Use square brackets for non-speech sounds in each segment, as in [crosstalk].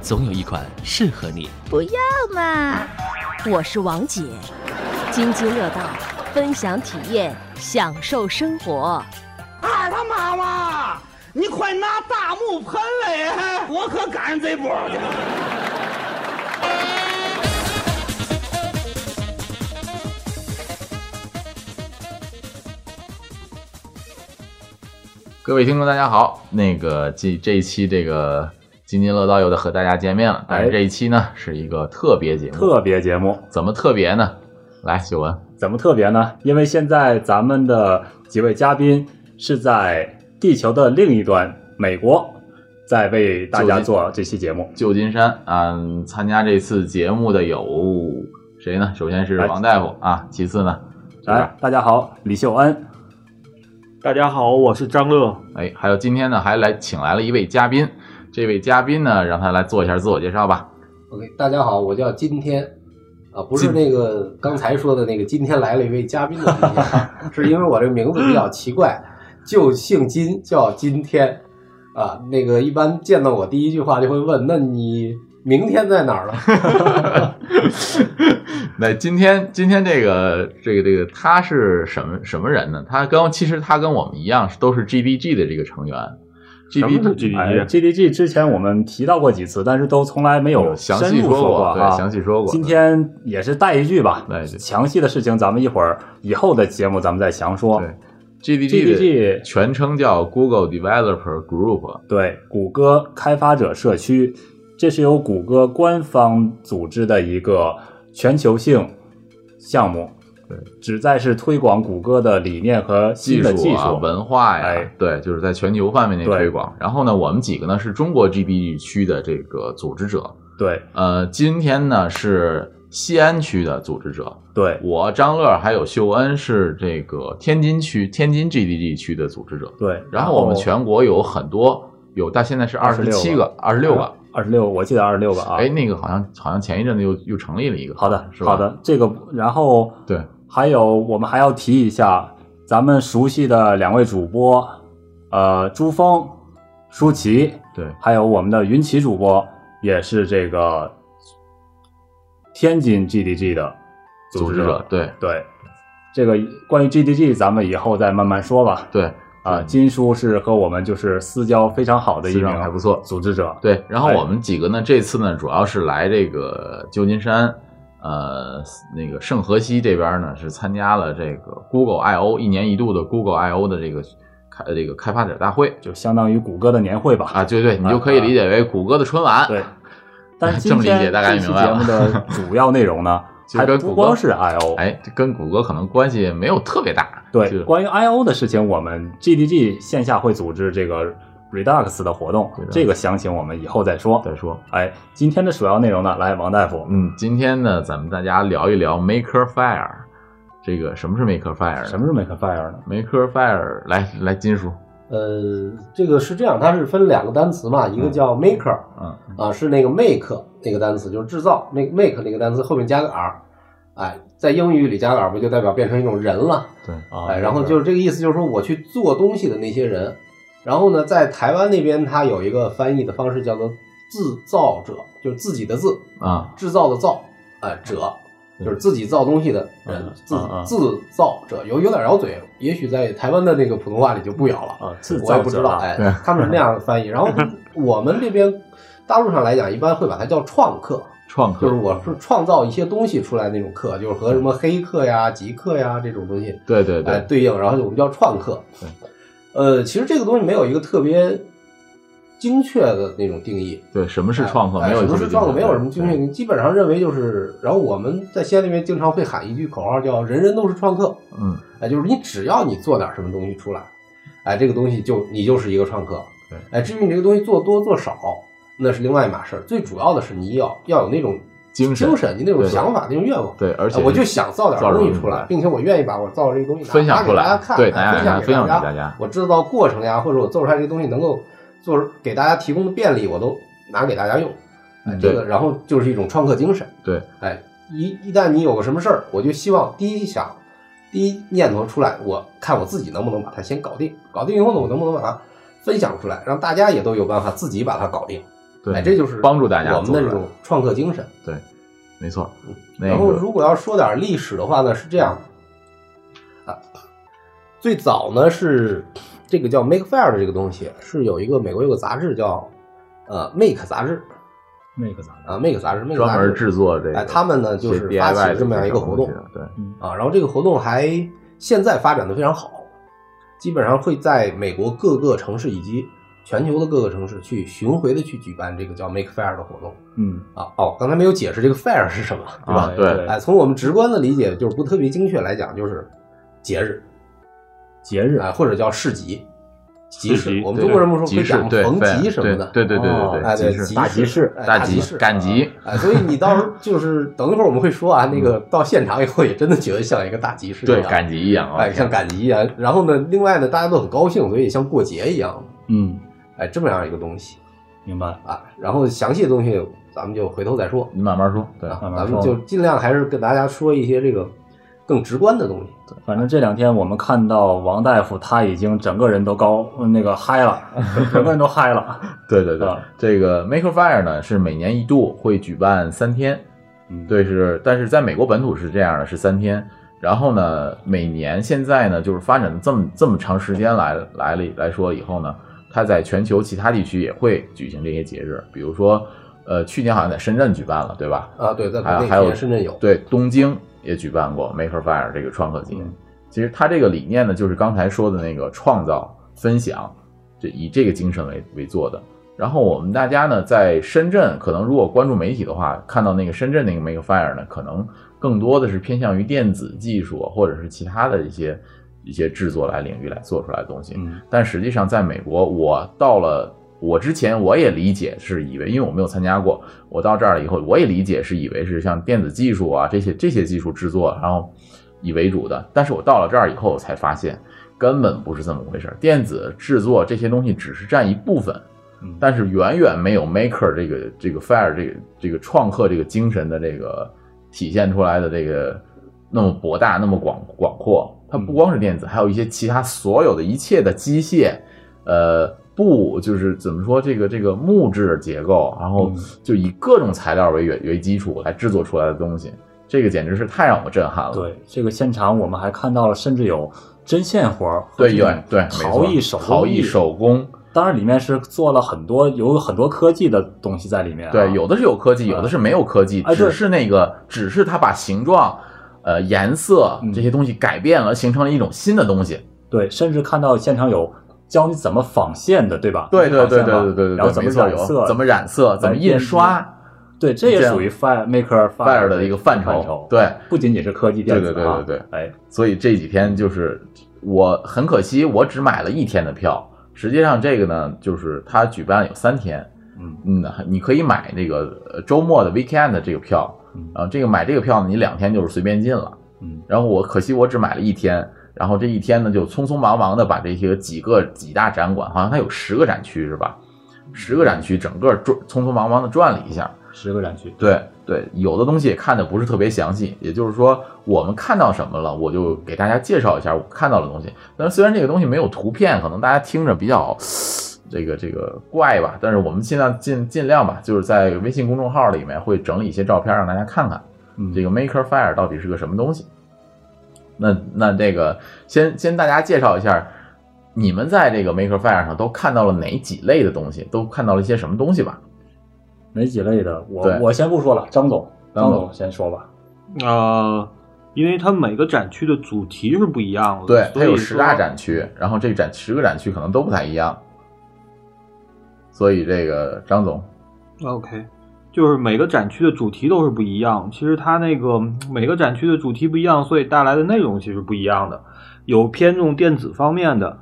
总有一款适合你。不要嘛！我是王姐，津津乐道，分享体验，享受生活。二他妈妈，你快拿大木盆来，我可赶上这波去。各位听众，大家好。那个这这一期这个津津乐道又的和大家见面了，但是这一期呢是一个特别节目。特别节目怎么特别呢？来，秀文，怎么特别呢？因为现在咱们的几位嘉宾是在地球的另一端，美国，在为大家做这期节目。旧金山嗯、参加这次节目的有谁呢？首先是王大夫啊，其次呢，来，大家好，李秀恩，大家好，我是张乐。哎，还有今天呢还来请来了一位嘉宾，这位嘉宾呢让他来做一下自我介绍吧。OK，大家好，我叫今天，啊，不是那个刚才说的那个今天来了一位嘉宾的今天，[laughs] 是因为我这个名字比较奇怪，就姓金，叫今天，啊，那个一般见到我第一句话就会问，那你明天在哪儿了？[laughs] 那今天今天这个这个这个他是什么什么人呢？他跟其实他跟我们一样，都是 GDG 的这个成员。什么是 GDG 哎 GDG？，GDG 之前我们提到过几次，但是都从来没有详细说过，对，啊。详细说过。今天也是带一句吧，详细的事情咱们一会儿以后的节目咱们再详说。对 GDG GDG 全称叫 Google Developer Group，对，谷歌开发者社区，这是由谷歌官方组织的一个全球性项目，对，旨在是推广谷歌的理念和新的技术。啊、文化呀，哎对，就是在全球范围内推广。然后呢，我们几个呢是中国 GDG 区的这个组织者，对呃，今天呢是西安区的组织者，对我张乐还有秀恩是这个天津区天津 GDG 区的组织者。对，然后我们全国有很多，有到现在是二十七个，二十六个，二十六，我记得二十六个啊。哎，那个好像好像前一阵子又又成立了一个，好的，是吧？好的，这个然后对，还有我们还要提一下咱们熟悉的两位主播，呃，朱峰、舒淇，对，还有我们的云奇主播，也是这个天津 GDG 的组织者，对对，这个关于 GDG 咱们以后再慢慢说吧。对啊，金叔是和我们就是私交非常好的一私名还不错组织者。对。然后哎我们几个呢，这次呢主要是来这个旧金山，呃，那个圣荷西这边呢是参加了这个 Google I O 一年一度的 Google I O 的这个开这个开发者大会就相当于谷歌的年会吧。啊，对对，你就可以理解为谷歌的春晚。对，[laughs] 但是这么理解今天大概这期明白了节目的主要内容呢，[laughs] 其实还跟谷歌不光是 I/O，哎，跟谷歌可能关系没有特别大。对，就关于 I/O 的事情，我们 GDG 线下会组织这个 Redux 的活动这个详情我们以后再说。再说，哎，今天的主要内容呢，来王大夫，嗯，今天呢，咱们大家聊一聊 Makerfire。这个什么是 Makerfire？什么是 Makerfire 呢？Makerfire？来来，金叔，呃，这个是这样，它是分两个单词嘛，一个叫 maker，嗯啊，是那个 make 那个单词，就是制造，那个 make 那个单词后面加个 r，哎，在英语里加个 r 不就代表变成一种人了？对，啊，哎，然后就是这个意思，就是说我去做东西的那些人。然后呢，在台湾那边，它有一个翻译的方式叫做自造者，就是自己的字，啊，制造的造，啊，者就是自己造东西的人嗯，自嗯嗯。自造者。有有点咬嘴，也许在台湾的那个普通话里就不咬了。我也造者不知道，哎对，他们是那样的翻译。然后 [laughs] 我们这边大陆上来讲，一般会把它叫创客，创客。就是我是创造一些东西出来那种客，就是和什么黑客呀、极客呀这种东西对对哎对，对应，然后我们叫创客。对，呃，其实这个东西没有一个特别精确的那种定义。对，什么是创客？哎没有什么是创客，没有什么精确你，基本上认为就是，然后我们在西安那边经常会喊一句口号，叫“人人都是创客”。嗯，哎，就是你只要你做点什么东西出来，哎，这个东西就你就是一个创客。对，哎，至于你这个东西做多做少，那是另外一码事儿。最主要的是你要要有那种精神精神，你那种想法，那种愿望。对，而且啊我就想造点东西出来，并且我愿意把我造的这个东西分享出来给大家看，对，哎分享分享给给大家。我制造过程呀，或者我做出来这个东西能够做给大家提供的便利，我都拿给大家用。这个然后就是一种创客精神。对，哎，一一旦你有个什么事儿，我就希望第一想，第一念头出来，我看我自己能不能把它先搞定，搞定以后呢，我能不能把它分享出来，让大家也都有办法自己把它搞定。对，哎，这就是帮助大家我们的这种创客精神。对，没错。那然后，如果要说点历史的话呢，是这样啊，最早呢是这个叫 Makefire 的这个东西，是有一个美国有个杂志叫呃 Make 杂志，Make 杂志，Make 杂志专门制作这个，哎，他们呢就是发起这么样一个活动对，啊，然后这个活动还现在发展的非常好，基本上会在美国各个城市以及全球的各个城市去巡回的去举办这个叫 Makefire 的活动嗯，啊。哦，刚才没有解释这个 Fire 是什么，对吧？啊对哎，从我们直观的理解，就是不特别精确来讲，就是节日节日啊，或者叫市集、集市。我们中国人不说会讲逢集什么的，对对对对哦对哎，对，集市大集市哎大集集市，赶集哎，所以你到时候就是等一会儿我们会说啊，那个到现场以后也真的觉得像一个大集市一样，对赶集一样啊，哎，像赶集一样。然后呢，另外呢，大家都很高兴，所以像过节一样，嗯，哎，这么样一个东西明白。啊。然后详细的东西咱们就回头再说你慢慢说，对，啊，慢慢说咱们就尽量还是跟大家说一些这个更直观的东西。反正这两天我们看到王大夫他已经整个人都高那个嗨了，[laughs] 整个人都嗨了。[laughs] 对对对啊，这个 Maker Faire 呢是每年一度会举办三天，嗯，对是，但是在美国本土是这样的，是三天。然后呢，每年现在呢就是发展的这么这么长时间来来了来说以后呢，它在全球其他地区也会举行这些节日，比如说，呃，去年好像在深圳举办了，对吧？啊，对，在还有还有深圳有，对，东京也举办过 Maker Faire 这个创客节。嗯其实它这个理念呢，就是刚才说的那个创造、分享，这以这个精神为为做的。然后我们大家呢，在深圳，可能如果关注媒体的话，看到那个深圳那个 Maker Faire 呢，可能更多的是偏向于电子技术或者是其他的一些一些制作来领域来做出来的东西。嗯但实际上在美国，我到了我之前，我也理解是以为，因为我没有参加过，我到这儿了以后，我也理解是以为是像电子技术啊这些这些技术制作，然后以为主的。但是我到了这儿以后，我才发现根本不是这么回事儿，电子制作这些东西只是占一部分。嗯但是远远没有 Maker 这个这个 Fire 这个这个创客这个精神的这个体现出来的这个那么博大那么广广阔。它不光是电子，还有一些其他所有的一切的机械，呃，布就是怎么说这个这个木质结构，然后嗯。就以各种材料为原为基础来制作出来的东西，这个简直是太让我震撼了。对，这个现场我们还看到了，甚至有针线活对对对，陶艺手工陶艺手工，当然里面是做了很多有很多科技的东西在里面、啊。对，有的是有科技，有的是没有科技，哎对。只是那个，只是它把形状、呃颜色嗯这些东西改变了，形成了一种新的东西。对，甚至看到现场有教你怎么纺线的，对吧？对对对对对对对，然后怎么染色，怎么染色，怎么印刷对，这也属于 fire maker Fire 的一个范畴畴。对，不仅仅是科技电子、啊，对对对对对，哎，所以这几天就是我很可惜，我只买了一天的票。实际上这个呢，就是它举办有三天，嗯嗯，你可以买那个呃周末的 weekend 的这个票，嗯然后这个买这个票呢，你两天就是随便进了。嗯然后我可惜我只买了一天，然后这一天呢就匆匆忙忙的把这些几个几大展馆，好像它有十个展区是吧？十个展区整个转匆匆忙忙的转了一下。十个展区，对对，有的东西也看的不是特别详细，也就是说我们看到什么了，我就给大家介绍一下我看到的东西。但是虽然这个东西没有图片，可能大家听着比较这个这个怪吧，但是我们尽量尽尽量吧，就是在微信公众号里面会整理一些照片让大家看看。嗯，这个 Maker Faire 到底是个什么东西？那那这个先先大家介绍一下，你们在这个 Maker Faire 上都看到了哪几类的东西？都看到了一些什么东西吧？哪几类的？我我先不说了，张总，张张总总先说吧。呃，因为它每个展区的主题是不一样的，对，它有十大展区，然后这展十个展区可能都不太一样，所以这个张总，OK，就是每个展区的主题都是不一样。其实它那个每个展区的主题不一样，所以带来的内容其实不一样的。有偏重电子方面的，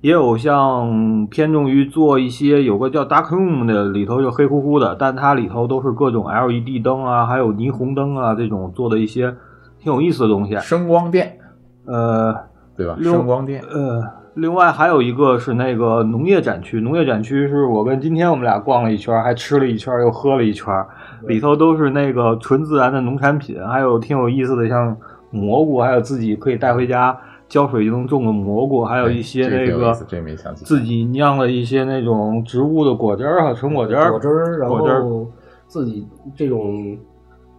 也有像偏重于做一些有个叫 dark room 的，里头就黑乎乎的，但它里头都是各种 LED 灯啊，还有霓虹灯啊这种做的一些挺有意思的东西。声光电，呃，对吧？声光电，呃，另外还有一个是那个农业展区，农业展区是我跟今天我们俩逛了一圈，还吃了一圈，又喝了一圈，里头都是那个纯自然的农产品，还有挺有意思的，像蘑菇，还有自己可以带回家浇水就能种的蘑菇，还有一些那个自己酿的一些那种植物的果汁儿啊，纯果汁儿，果汁儿，然后自己这种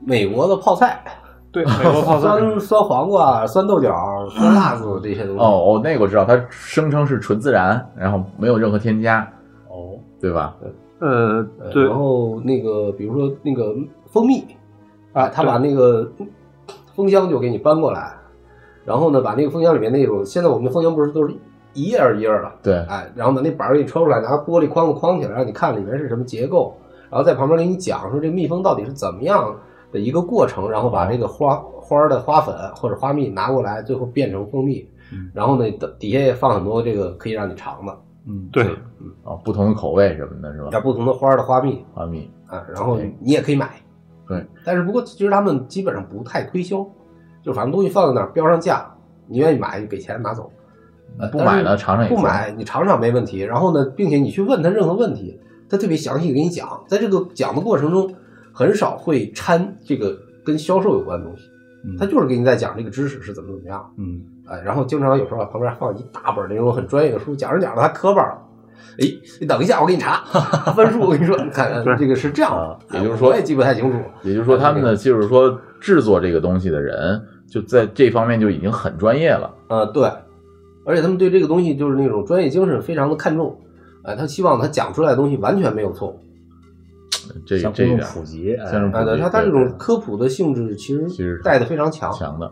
美国的泡菜，对，[laughs] 美国泡菜。酸酸黄瓜、酸豆角、酸辣子这些东西。哦哦，那个我知道，它声称是纯自然，然后没有任何添加，哦，对吧？呃，对呃然，后那个比如说那个蜂蜜，啊，他把那个蜂箱就给你搬过来，然后呢，把那个蜂箱里面那种，现在我们的蜂箱不是都是一页儿一页儿的，对，哎，然后把那板儿给你抽出来，拿玻璃框子框起来，让你看里面是什么结构，然后在旁边给你讲说这蜜蜂到底是怎么样的一个过程，然后把这个花花儿的花粉或者花蜜拿过来，最后变成蜂蜜，嗯然后呢底底下也放很多这个可以让你尝的，嗯，对，哦，不同的口味什么的，是吧？点不同的花儿的花蜜花蜜，啊，然后你也可以买，对，但是不过其实他们基本上不太推销，就反正东西放在那儿标上价，你愿意买就给钱拿走。呃不买了尝尝也行不买你尝尝没问题。然后呢，并且你去问他任何问题，他特别详细的给你讲。在这个讲的过程中，很少会掺这个跟销售有关的东西，嗯他就是给你在讲这个知识是怎么怎么样。嗯，哎，然后经常有时候旁边放一大本那种很专业的书，讲着讲着他磕巴了。哎，你等一下，我给你查 [laughs] 分数。我跟你说，你看这个是这样的也就是说我也记不太清楚。也就是说，他们呢，就是说制作这个东西的人，就在这方面就已经很专业了。呃，对，而且他们对这个东西就是那种专业精神非常的看重，哎，他希望他讲出来的东西完全没有错误，这这一点普及，哎对，他他对对这种科普的性质其实其实带的非常强，强的，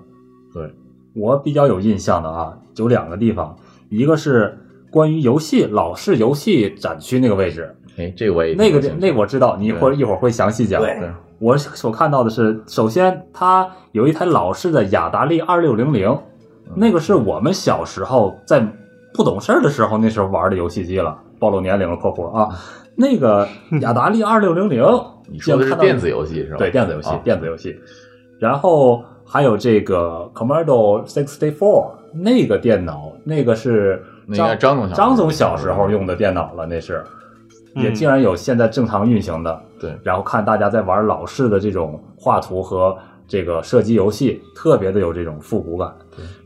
对，我比较有印象的啊，有两个地方，一个是关于游戏老式游戏展区那个位置，哎，这个我也那个那个我知道，你一会儿一会儿会详细讲。对对我所看到的是，首先它有一台老式的雅达利二六零零，那个是我们小时候在不懂事儿的时候那时候玩的游戏机了，暴露年龄了（括弧啊）。那个雅达利二六零零，[laughs] 你说的是电子游戏是吧？对，电子游戏，啊电子游戏。然后还有这个 Commodore sixty four 那个电脑，那个是那应该张总小张总小时候用的电脑了，那是。也嗯竟然有现在正常运行的，对然后看大家在玩老式的这种画图和这个射击游戏，特别的有这种复古感。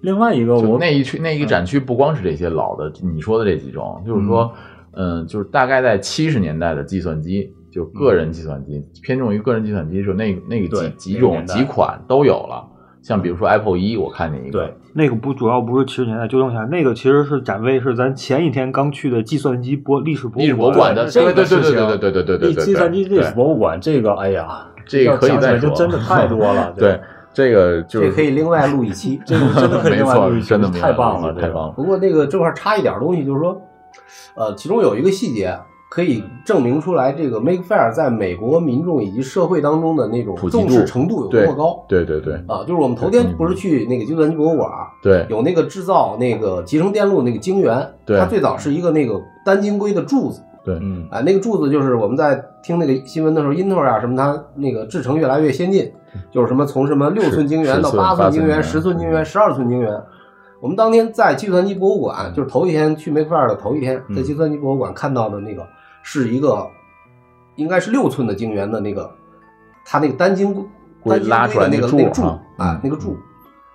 另外一个我就那一区那一个展区不光是这些老的，你说的这几种，就是说，嗯，就是大概在七十年代的计算机，就个人计算机，偏重于个人计算机的时候，那那个几几种几款都有了。像比如说 Apple 一，我看见一个，对，那个不主要不是七十年代纠正一下，那个其实是展位是咱前一天刚去的计算机博历史博历史博物馆馆的，这个对对对事情对对对对对对对，计算机历史博物馆这个，哎呀，这个可以再说就真的太多了。[laughs] 对，这个就是这可以另外录一期。这个真的可以另外录一，期真的太棒了，太棒了。不过那个这块儿插一点东西，就是说，呃，其中有一个细节可以证明出来，这个 Make Fair 在美国民众以及社会当中的那种重视程度有多么高对对对啊！就是我们头天不是去那个计算机博物馆，对有那个制造那个集成电路那个晶圆，对它最早是一个那个单晶硅的柱子，对，嗯，啊，那个柱子就是我们在听那个新闻的时候，英特尔啊什么，它那个制程越来越先进，就是什么从什么六寸晶圆到八寸晶圆、十寸晶圆、十二寸晶圆。我们当天在计算机博物馆，就是头一天去 Make Fair 的头一天，在计算机博物馆看到的那个是一个，应该是六寸的晶圆的那个，它那个单晶单晶拉出来硅的那个那个柱啊那个柱。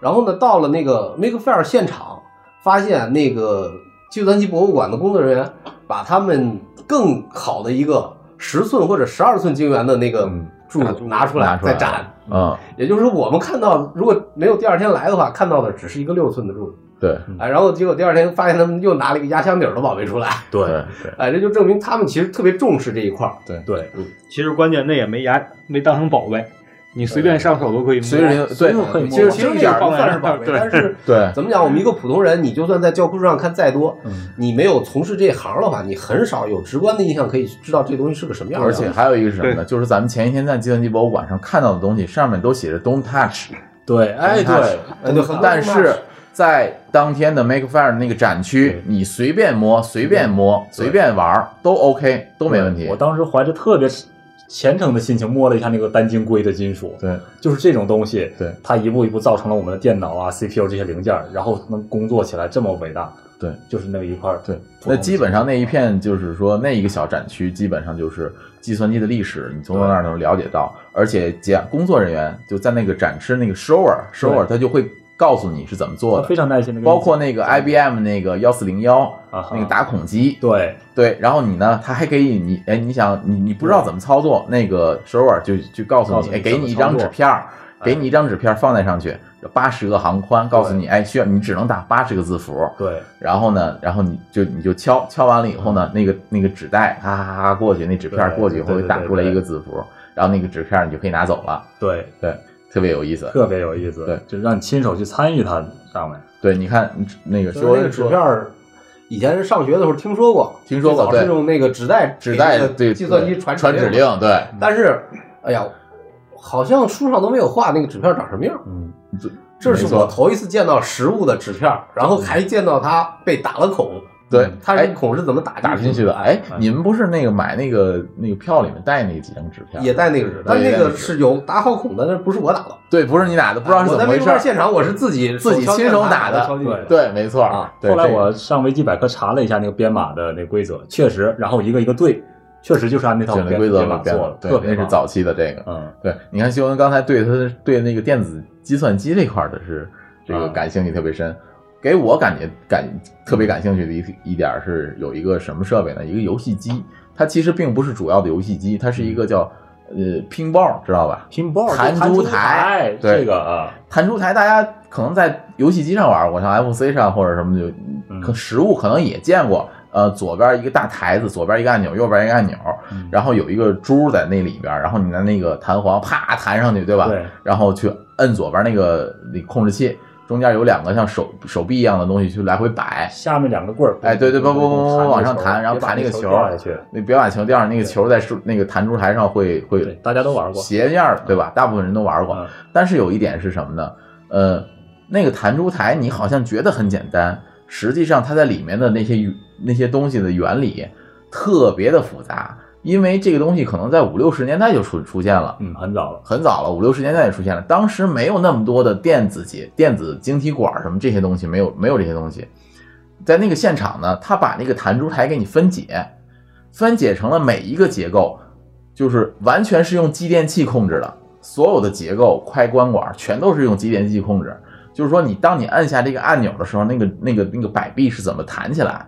然后呢，到了那个 Make Fair 现场，发现那个计算机博物馆的工作人员把他们更好的一个十寸或者十二寸晶圆的那个嗯柱拿出来拿出来再展。嗯，也就是说，我们看到如果没有第二天来的话，看到的只是一个六寸的柱子，对。哎，然后结果第二天发现他们又拿了一个压箱底儿的宝贝出来，对。对对哎，这就证明他们其实特别重视这一块儿。对。对，其实关键那也没压没当成宝贝，你随便上手都可以摸。随人对都可以摸其实其实一点儿不算是宝贝，对但是对怎么讲？我们一个普通人，你就算在教科书上看再多，嗯你没有从事这行的话，你很少有直观的印象可以知道这东西是个什么样的。而且还有一个是什么呢？就是咱们前一天在计算机博物馆上看到的东西，上面都写着 “Don't touch”，对，哎，对，但是在当天的 Make Fair 那个展区，你随便摸、随便摸、随便玩儿都 OK，都没问题我。当时怀着特别虔诚的心情摸了一下那个单晶硅的金属，对，就是这种东西，对它一步一步造成了我们的电脑啊、CPU 这些零件，然后能工作起来这么伟大。对，就是那一块儿对，那基本上那一片就是说那一个小展区，基本上就是计算机的历史，你从那儿能了解到，而且讲工作人员就在那个展示那个 shower shower，他就会告诉你是怎么做的，非常耐心的，包括那个 IBM 那个幺四零幺那个打孔机，对。对，然后你呢，他还给你你哎，你想你你不知道怎么操作，那个 shower 就就告诉你，哎，给你一张纸片儿，给你一张纸片儿放在上去，八十个行宽，告诉你，哎，需要你只能打八十个字符，对。然后呢，然后你就你就敲敲完了以后呢，那个那个纸袋哈哈哈过去，那纸片儿过去以会打出来一个字符，然后那个纸片儿你就可以拿走了，对，对，特别有意思。特别有意思，对就是让你亲手去参与它上面。对，你看那个就是那个说说纸片儿，以前上学的时候听说过，听说过是用那个纸袋纸袋对计算机传传指令，对，但是哎呀，好像书上都没有画那个纸片长什么样。嗯，这是我头一次见到实物的纸片，然后还见到它被打了孔。对，哎它是孔是怎么打打进去的。哎，你们不是那个买那个那个票里面带那几张纸票？也带那个纸，但那个是有打好孔的，那不是我打的，对，不是你打的，不知道是怎么回事现场我是自己自己亲手打的对对，没错啊后来我上维基百科查了一下那个编码的那规则，确实，然后一个一个对，确实就是按那套编选的规则做的，对特，别是早期的这个。嗯，对，你看修文刚才对他对那个电子计算机这块儿的是这个啊感兴趣特别深，给我感觉感特别感兴趣的一一点是有一个什么设备呢？一个游戏机，它其实并不是主要的游戏机，它是一个叫呃拼包，知道吧？拼包弹珠珠台对这个啊，弹珠台大家可能在游戏机上玩过，像 FC 上或者什么就，嗯可实物可能也见过。呃，左边一个大台子，左边一个按钮，右边一个按钮，嗯然后有一个珠在那里边，然后你拿那个弹簧啪弹上去，对吧？对，然后去摁左边那个那个控制器，中间有两个像手手臂一样的东西去来回摆，下面两个棍儿，哎对对不不不不往上弹然后弹那个球掉下去。那别把球掉上，那个球在树那个弹珠台上会会，大家都玩过。斜面儿，对吧？大部分人都玩过。嗯但是有一点是什么呢？呃，那个弹珠台你好像觉得很简单，实际上它在里面的那些那些东西的原理特别的复杂，因为这个东西可能在五六十年代就出出现了。嗯，很早了。很早了，五六十年代就出现了。当时没有那么多的电子节、电子晶体管什么这些东西，没有没有这些东西。在那个现场呢，他把那个弹珠台给你分解，分解成了每一个结构，就是完全是用继电器控制的，所有的结构、开关管全都是用继电器控制。就是说，你当你按下这个按钮的时候，那个那个那个摆臂是怎么弹起来，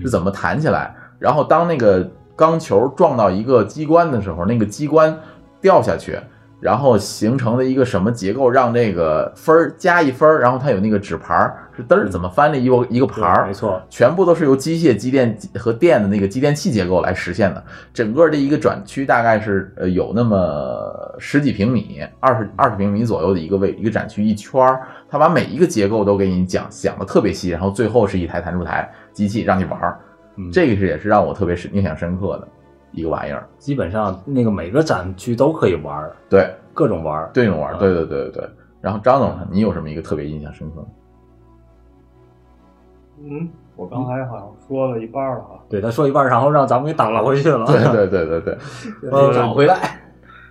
是怎么弹起来？然后当那个钢球撞到一个机关的时候，那个机关掉下去，然后形成了一个什么结构，让这个分儿加一分儿，然后它有那个纸牌儿是嘚儿怎么翻的一个一个牌儿，没错，全部都是由机械、机电和电的那个机电器结构来实现的。整个这一个转区大概是呃有那么十几平米，二十二十平米左右的一个位一个展区一圈儿，它把每一个结构都给你讲讲的特别细，然后最后是一台弹珠台机器让你玩儿。嗯这个是也是让我特别深印象深刻的一个玩意儿。基本上那个每个展区都可以玩儿，对，各种玩儿。对着玩对对对对对。然后张总，你有什么一个特别印象深刻的？嗯，我刚才好像说了一半了哈。对，他说一半儿，然后让咱们给打了回去了。对对对对对，呃 [laughs] 找回来。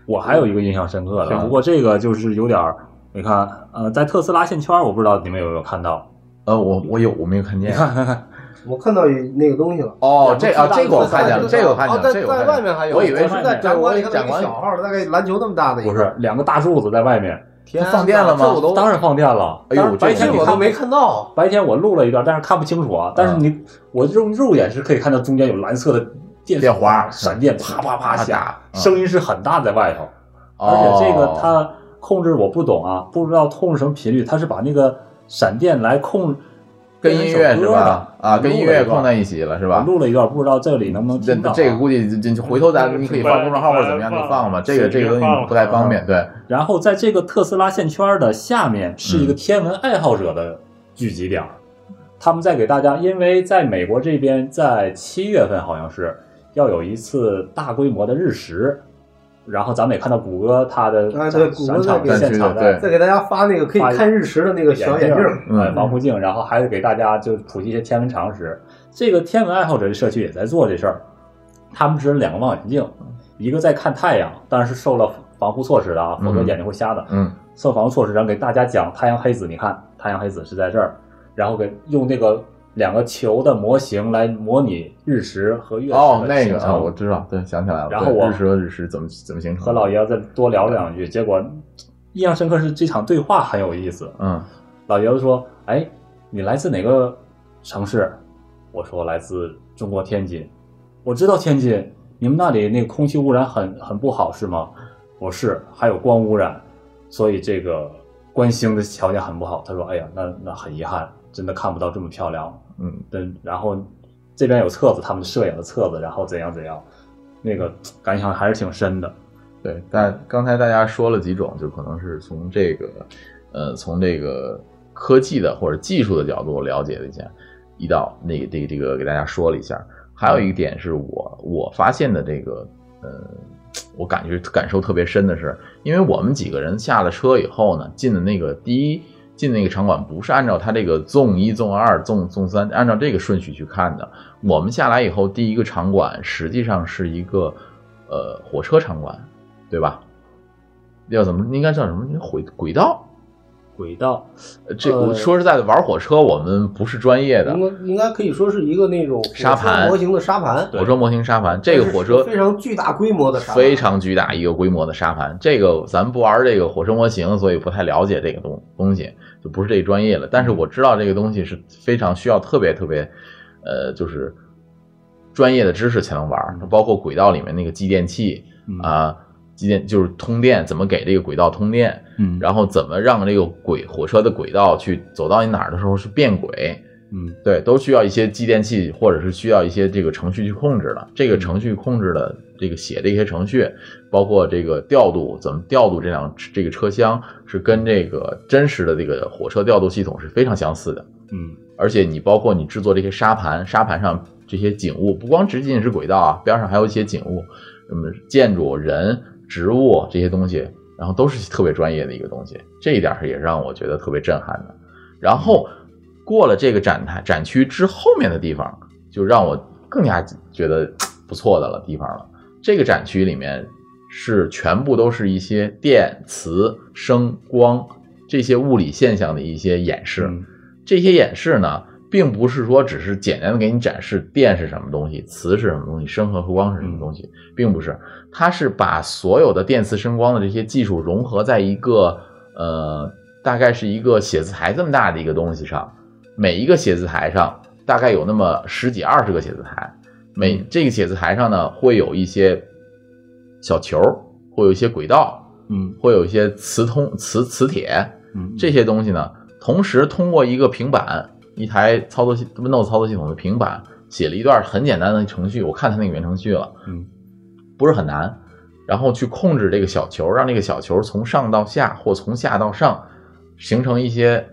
我还有一个印象深刻的，行不过这个就是有点儿，你看，呃，在特斯拉线圈儿，我不知道你们有没有看到？呃，我我有我没有看见。[laughs] 我看到那个东西了。哦，这啊这个我看见了，这个我看啊见了，在在。外面还有，我以为是在展馆里看到一个展馆小号的，大概篮球那么大的一个。不是，两个大柱子在外面，天，放电了吗当然放电了。哎呦白天我都没看到。白天我录了一段，但是看不清楚啊。但是你，我用肉眼是可以看到中间有蓝色的电电花闪电啪啪啪啪响，嗯声音是很大在外头。哦而且这个它控制我不懂啊，不知道控制什么频率，它是把那个闪电来控跟音乐是吧？啊，跟音乐碰在一一起了是吧？录了一段，不知道这里能不能这听到啊。这个估计这这回头咱你可以放公众号或者怎么样就放吧。这个这个东西不太方便，对。然后在这个特斯拉线圈的下面是一个天文爱好者的聚集点，他们在给大家，因为在美国这边，在七月份好像是要有一次大规模的日食，然后咱们也看到谷歌它的啊对谷歌展场在现场的对。再给大家发那个可以看日食的那个小眼镜，嗯。哎，防护镜，然后还给大家就普及一些天文常识。这个天文爱好者的社区也在做这事儿，他们支了两个望远镜，一个在看太阳，当然是受了防护措施的啊，否则嗯眼睛会瞎的。嗯。受防护措施，然后给大家讲太阳黑子，你看太阳黑子是在这儿，然后给用那个两个球的模型来模拟日食和月食哦，那个啊。我知道，对，想起来了。然后我日食和日食怎么怎么形成？和老爷子多聊两句，结果印象深刻是这场对话很有意思。嗯老爷子说：“哎，你来自哪个城市？”我说：“来自中国天津。”我知道天津，你们那里那个空气污染很很不好是吗？我是，还有光污染，所以这个观星的条件很不好。他说：“哎呀，那那很遗憾，真的看不到这么漂亮。嗯，嗯，然后这边有册子，他们摄影的册子，然后怎样怎样，那个感想还是挺深的。对。但刚才大家说了几种，就可能是从这个呃从这个科技的或者技术的角度了解了一下，一道那个这个这个给大家说了一下。还有一点是我我发现的这个呃，我感觉感受特别深的是，因为我们几个人下了车以后呢，进的那个第一进那个场馆不是按照它这个纵一、纵二、纵纵三按照这个顺序去看的。我们下来以后，第一个场馆实际上是一个呃火车场馆，对吧？要怎么应该叫什么？轨轨道？轨道，呃这呃我说实在的，玩火车我们不是专业的应，该应该可以说是一个那种沙盘模型的沙盘，火车模型沙盘，这个火车非常巨大规模的沙盘，非常巨大一个规模的沙盘。这个咱们不玩这个火车模型，所以不太了解这个东东西，就不是这专业了。但是我知道这个东西是非常需要特别特别，呃，就是专业的知识才能玩。它包括轨道里面那个继电器嗯啊、继电就是通电，怎么给这个轨道通电，嗯然后怎么让这个轨火车的轨道去走到你哪儿的时候是变轨，嗯对，都需要一些继电器，或者是需要一些这个程序去控制的。这个程序控制的这个写的一些程序，包括这个调度，怎么调度这辆这个车厢，是跟这个真实的这个火车调度系统是非常相似的。嗯而且你包括你制作这些沙盘，沙盘上这些景物，不光只仅仅是轨道啊，边上还有一些景物，什么建筑、人、植物这些东西，然后都是特别专业的一个东西，这一点是也让我觉得特别震撼的。然后过了这个展台展区之后面的地方，就让我更加觉得不错的了地方了。这个展区里面是全部都是一些电、磁、声、光这些物理现象的一些演示。嗯这些演示呢，并不是说只是简单的给你展示电是什么东西，磁是什么东西，声和光是什么东西，并不是，它是把所有的电磁声光的这些技术融合在一个呃，大概是一个写字台这么大的一个东西上，每一个写字台上大概有那么十几二十个写字台，每这个写字台上呢会有一些小球，会有一些轨道，嗯。会有一些磁通磁磁铁，嗯，这些东西呢，同时通过一个平板，一台操作系 Windows 操作系统的平板，写了一段很简单的程序，我看它那个原程序了，嗯，不是很难，然后去控制这个小球，让这个小球从上到下或从下到上，形成一些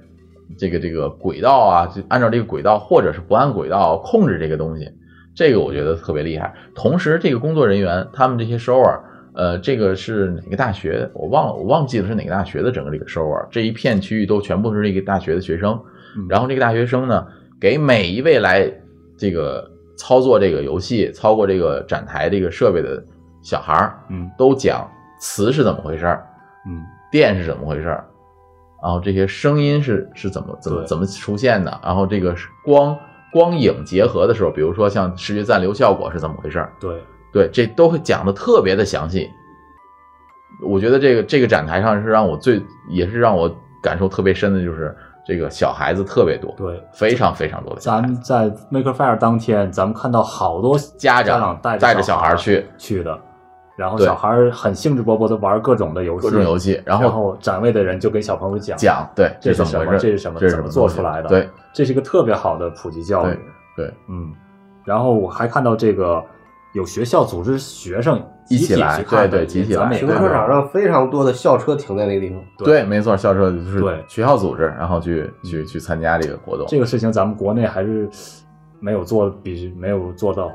这个这个轨道啊，就按照这个轨道或者是不按轨道控制这个东西，这个我觉得特别厉害。同时，这个工作人员他们这些 shower。呃，这个是哪个大学？我忘了，我忘记了是哪个大学的整个这个 shower。这一片区域都全部是这个大学的学生，嗯然后这个大学生呢，给每一位来这个操作这个游戏、操作这个展台这个设备的小孩儿，嗯。都讲磁是怎么回事儿，嗯。电是怎么回事儿，然后这些声音是是怎么怎么怎么出现的，然后这个光光影结合的时候，比如说像视觉暂留效果是怎么回事儿，对，对，这都会讲的特别的详细。我觉得这个这个展台上是让我最也是让我感受特别深的，就是这个小孩子特别多，对，非常非常多的小咱。们在 Maker Faire 当天，咱们看到好多家长长带带着小小孩去。去的，然后小孩很兴致勃勃的玩各种的游戏，各种游戏，然然后后展位的人就给小朋友讲讲对这是什么，这是什么，这是怎么做出来的，对，这是一个特别好的普及教育对，对，嗯，然后我还看到这个有学校组织学生一起来对对集体来咱们停车场上非常多的校车停在那个地方。对，没错，校车就是对学校组织，然后去去去参加这个活动，这个事情，咱们国内还是没有做，比没有做到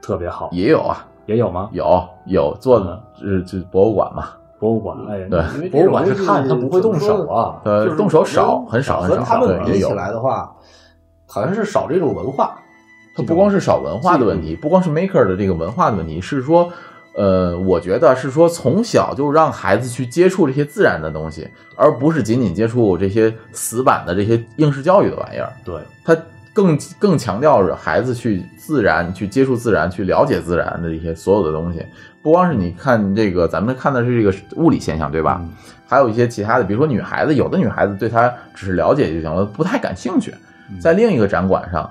特别好。也有啊，也有吗？有有做的是就博物馆嘛，博物馆，哎，对因为博物馆是看，它它不会动手啊。呃，动手少，很少很和少，他们比起对也有。来的话，好像是少这种文化。它不光是少文化的问题，不光是 maker 的这个文化的问题，是说，呃，我觉得是说从小就让孩子去接触这些自然的东西，而不是仅仅接触这些死板的这些应试教育的玩意儿。对，它更更强调着孩子去自然、去接触自然、去了解自然的一些所有的东西。不光是你看这个，咱们看的是这个物理现象，对吧？嗯还有一些其他的，比如说女孩子，有的女孩子对它只是了解就行了，不太感兴趣。嗯在另一个展馆上，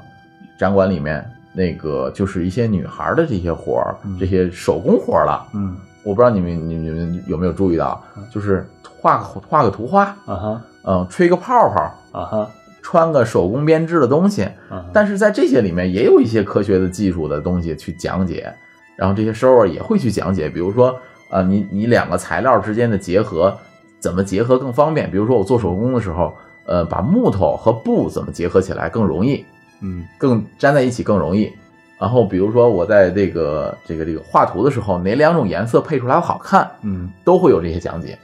展馆里面那个就是一些女孩的这些活儿，嗯这些手工活儿了。嗯我不知道你们你们有没有注意到，就是画个画个图画，啊哈嗯，吹个泡泡，啊哈穿个手工编织的东西。啊，但是在这些里面也有一些科学的技术的东西去讲解，然后这些 shower 也会去讲解，比如说，呃，你你两个材料之间的结合怎么结合更方便？比如说我做手工的时候，呃，把木头和布怎么结合起来更容易，嗯更粘在一起更容易。然后比如说我在这个这个这个画图的时候，哪两种颜色配出来好看，嗯，都会有这些讲解。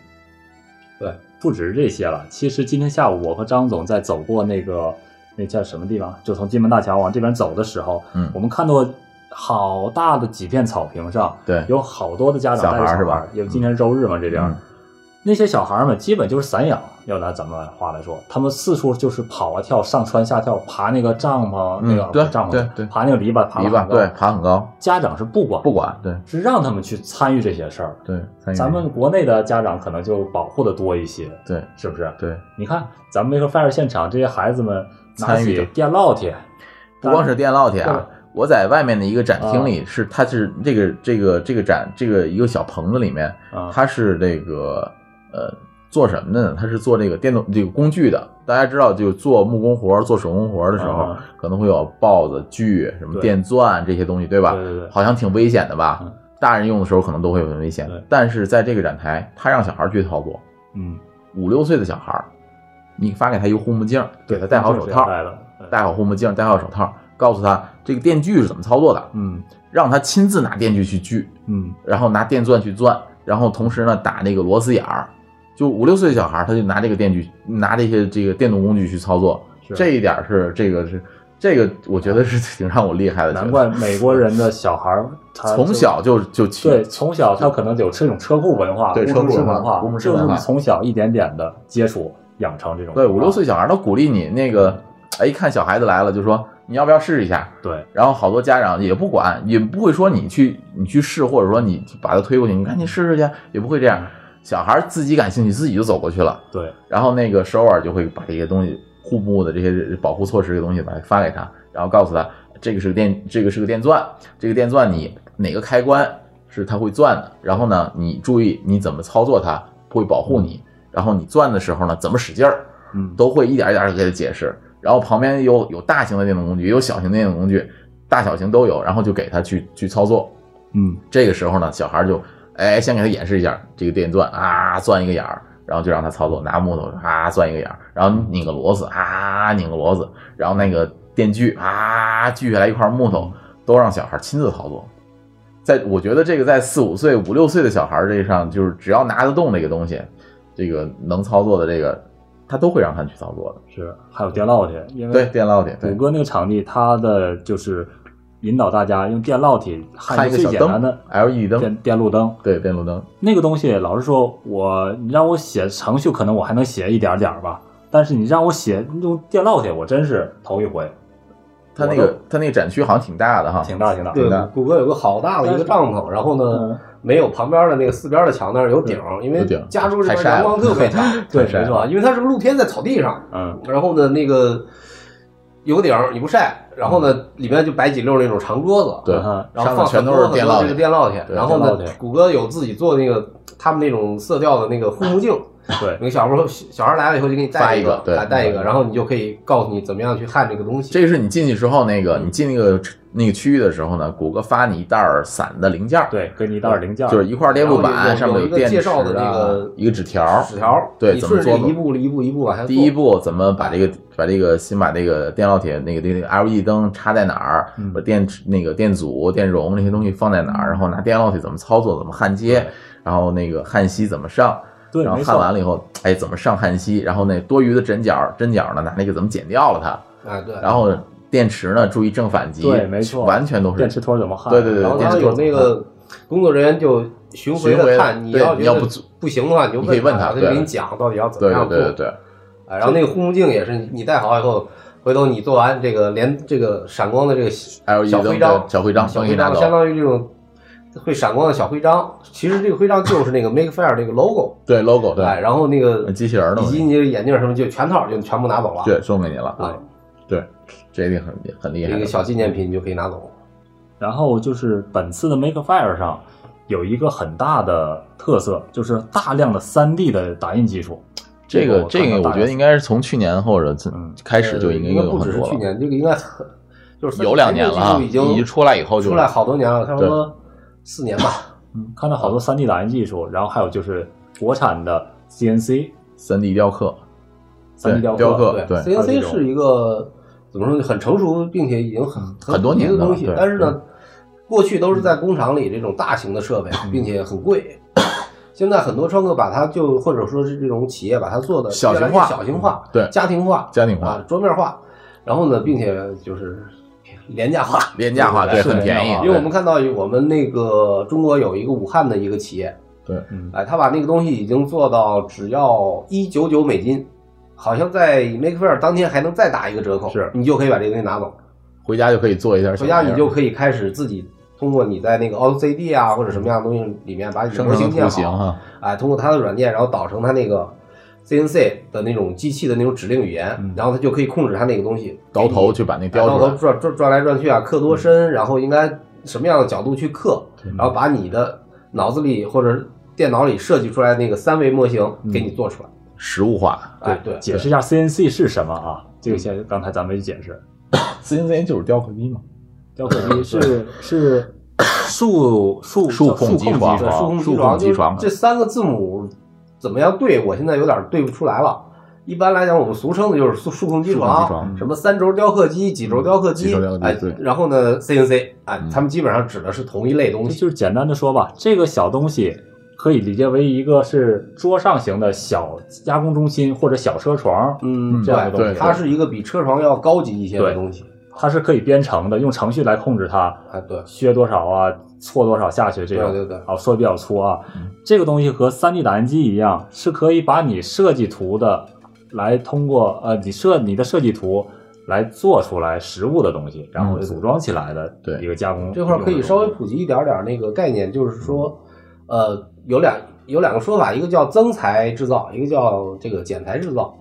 对，不止这些了。其实今天下午我和张总在走过那个那叫什么地方，就从金门大桥往这边走的时候，嗯我们看到好大的几片草坪上，对有好多的家长小孩儿是吧孩儿因为今天是周日嘛，这边、嗯那些小孩儿们基本就是散养，要拿咱们话来说，他们四处就是跑啊跳，上蹿下跳，爬那个帐篷，嗯那个对帐篷，对对爬那个篱笆，爬篱笆对，爬很高，家长是不管，不管对是让他们去参与这些事儿。对，咱们国内的家长可能就保护的多一些，对是不是？对。你看咱们那个 fire 现场，这些孩子们拿起参与的电烙铁，不光是电烙铁啊，我在外面的一个展厅里是，它是这个这个这个展这个一个小棚子里面，啊它是这个呃做什么的呢？他是做这个电动这个工具的。大家知道，就做木工活、做手工活的时候嗯，可能会有刨子、锯、什么电钻这些东西，对吧？对对对。好像挺危险的吧？嗯？大人用的时候可能都会很危险。对，但是在这个展台，他让小孩去操作，嗯，五六岁的小孩，你发给他一个护目镜，给他戴好手套，戴好护目镜，戴好手套，告诉他这个电锯是怎么操作的，嗯。让他亲自拿电锯去锯，嗯。然后拿电钻去钻，然后同时呢打那个螺丝眼儿。就五六岁的小孩儿，他就拿这个电锯，拿这些这个电动工具去操作，这一点是这个是这个，我觉得是挺让我厉害的。难怪美国人的小孩儿 [laughs] 他从小就就去对从小他可能有这种车库文化、对车库文化程师文化，从小一点点的接触养成这种对五六岁小孩儿，他鼓励你那个，哎，一看小孩子来了，就说你要不要试一下？对然后好多家长也不管，也不会说你去你去试，或者说你把他推过去，你赶紧试试去，也不会这样。小孩自己感兴趣，自己就走过去了。对然后那个首尔就会把这些东西护目的这些保护措施的东西把它发给他，然后告诉他这个是个电，这个是个电钻，这个电钻你哪个开关是它会钻的，然后呢你注意你怎么操作它会保护你，然后你钻的时候呢怎么使劲儿，嗯都会一点一点的给他解释。然后旁边有有大型的电动工具，也有小型的电动工具，大小型都有，然后就给他去去操作。嗯这个时候呢，小孩就哎先给他演示一下这个电钻啊，钻一个眼儿，然后就让他操作，拿木头啊钻一个眼儿，然后拧个螺丝啊拧个螺丝，然后那个电锯啊锯下来一块木头，都让小孩亲自操作。在我觉得这个在四五岁、五六岁的小孩这上，就是只要拿得动那个东西，这个能操作的这个，他都会让他去操作的。是还有电烙铁，因为对，电烙铁，对谷，歌那个场地，它的就是引导大家用电烙铁焊焊一个小最简单灯的，LED 灯，电电路灯。对，电路灯，那个东西，老实说，我你让我写程序，可能我还能写一点点儿吧。但是你让我写用电烙铁，我真是头一回，它那个它那个展区好像挺大的哈，挺大挺大。对的，谷歌有个好大的一个帐篷，然后呢嗯，没有旁边的那个四边的墙那儿有顶，因为加州这边阳光特别大，[laughs] 对太晒了。是吧？因为它是露天在草地上，嗯。然后呢，那个有个顶儿你不晒，然后呢，里面就摆几溜那种长桌子，对。然后放全都很多很多这个是电烙铁，然后呢谷歌有自己做那个他们那种色调的那个护目镜，[laughs] 对那个小时候小孩来了以后就给你带一个对啊带一个，然后你就可以告诉你怎么样去焊这个东西。这个是你进去之后，那个你进那个那个区域的时候呢，谷歌发你一袋儿散的零件儿，对，给你一袋零件儿，就是一块电路板，上面有电池的那啊个一个纸条，纸条，对怎么做一步一步一步往下做。第一步怎么把这个把这个先把那个电烙铁那个那个 LED 灯插在哪儿，嗯把电池那个电阻、电容那些东西放在哪儿，然后拿电烙铁怎么操作，怎么焊接，然后那个焊锡怎么上，对，然后焊完了以后，哎怎么上焊锡，然后那多余的针脚针脚呢拿那个怎么剪掉了它，啊对，然后电池呢注意正反极，对没错完全都是电池托怎么焊？对对对然后电池他有那个工作人员就巡回巡回的的看，你要觉得你要不不行的话，你就可以问他，他就给你讲到底要怎么对样做。对对对对，哎，然后那个护目镜也是你戴好以后，回头你做完这个连这个闪光的这个小徽章，小徽章小徽章相当于这种会闪光的小徽章。其实这个徽章就是那个 Make Fair 这个 logo，对 logo 对，哎，然后那个机器人儿的以及你的眼镜什么就全套就全部拿走了。对送给你了，啊，对，这一定很很厉害一个小纪念品你就可以拿走。然后就是本次的 Make Fair 上有一个很大的特色，就是大量的 3D 的打印技术。这个这个，我觉得应该是从去年或者开始就应该呃应该不有很多了，只是去年，这个应该很就是有两年了啊，已经经出来以后就出来好多年了，差不多四年吧。[coughs] 嗯，看到好多 3D 打印技术，然后还有就是国产的 CNC 三 D 雕刻，3D 对雕刻，对对，，CNC 是一个怎么说呢，很成熟，并且已经很很多年的东西但是呢，过去都是在工厂里这种大型的设备，嗯并且很贵。现在很多创客把它就或者说是这种企业把它做的小型化小型化，对家庭化，家庭化啊，桌面化，然后呢，并且就是廉价化，廉价化，对，很便宜，因为我们看到我们那个中国有一个武汉的一个企业，对，嗯，哎，他把那个东西已经做到只要一九九美金，好像在 Make Fair 当天还能再打一个折扣，是。你就可以把这个东西拿走，回家就可以做一下回家你就可以开始自己通过你在那个 AutoCAD 啊或者什么样的东西里面把你的模型建好，哎，通过它的软件，然后导成它那个 CNC 的那种机器的那种指令语言，嗯。然后它就可以控制它那个东西，刀头去把那雕刀头出来，转转转来转去啊，刻多深，然后应该什么样的角度去刻，嗯然后把你的脑子里或者电脑里设计出来那个三维模型嗯。给你做出来。实物化。对，对，解释一下 CNC 是什么啊？这个先刚才咱没解释，，[coughs] CNC 就是雕刻机嘛，雕刻机是是数数数控机床，数控机床这三个字母怎么样对？我现在有点对不出来了。一般来讲，我们俗称的就是数数控机床什么三轴雕刻机、几轴雕刻机哎对，然后呢，CNC，哎嗯，他们基本上指的是同一类东西。就就是简单的说吧，这个小东西可以理解为一个是桌上型的小加工中心或者小车床，嗯，这样的东西对，它是一个比车床要高级一些的东西。它是可以编程的，用程序来控制它哎，对，削多少啊，错多少下去这个，对对对啊，说的比较粗啊。嗯这个东西和三 D 打印机一样，是可以把你设计图的来通过呃你设你的设计图来做出来实物的东西，然后嗯组装起来的对一个加工。这块儿可以稍微普及一点点那个概念，就是说，呃，有两有两个说法，一个叫增材制造，一个叫这个减材制造。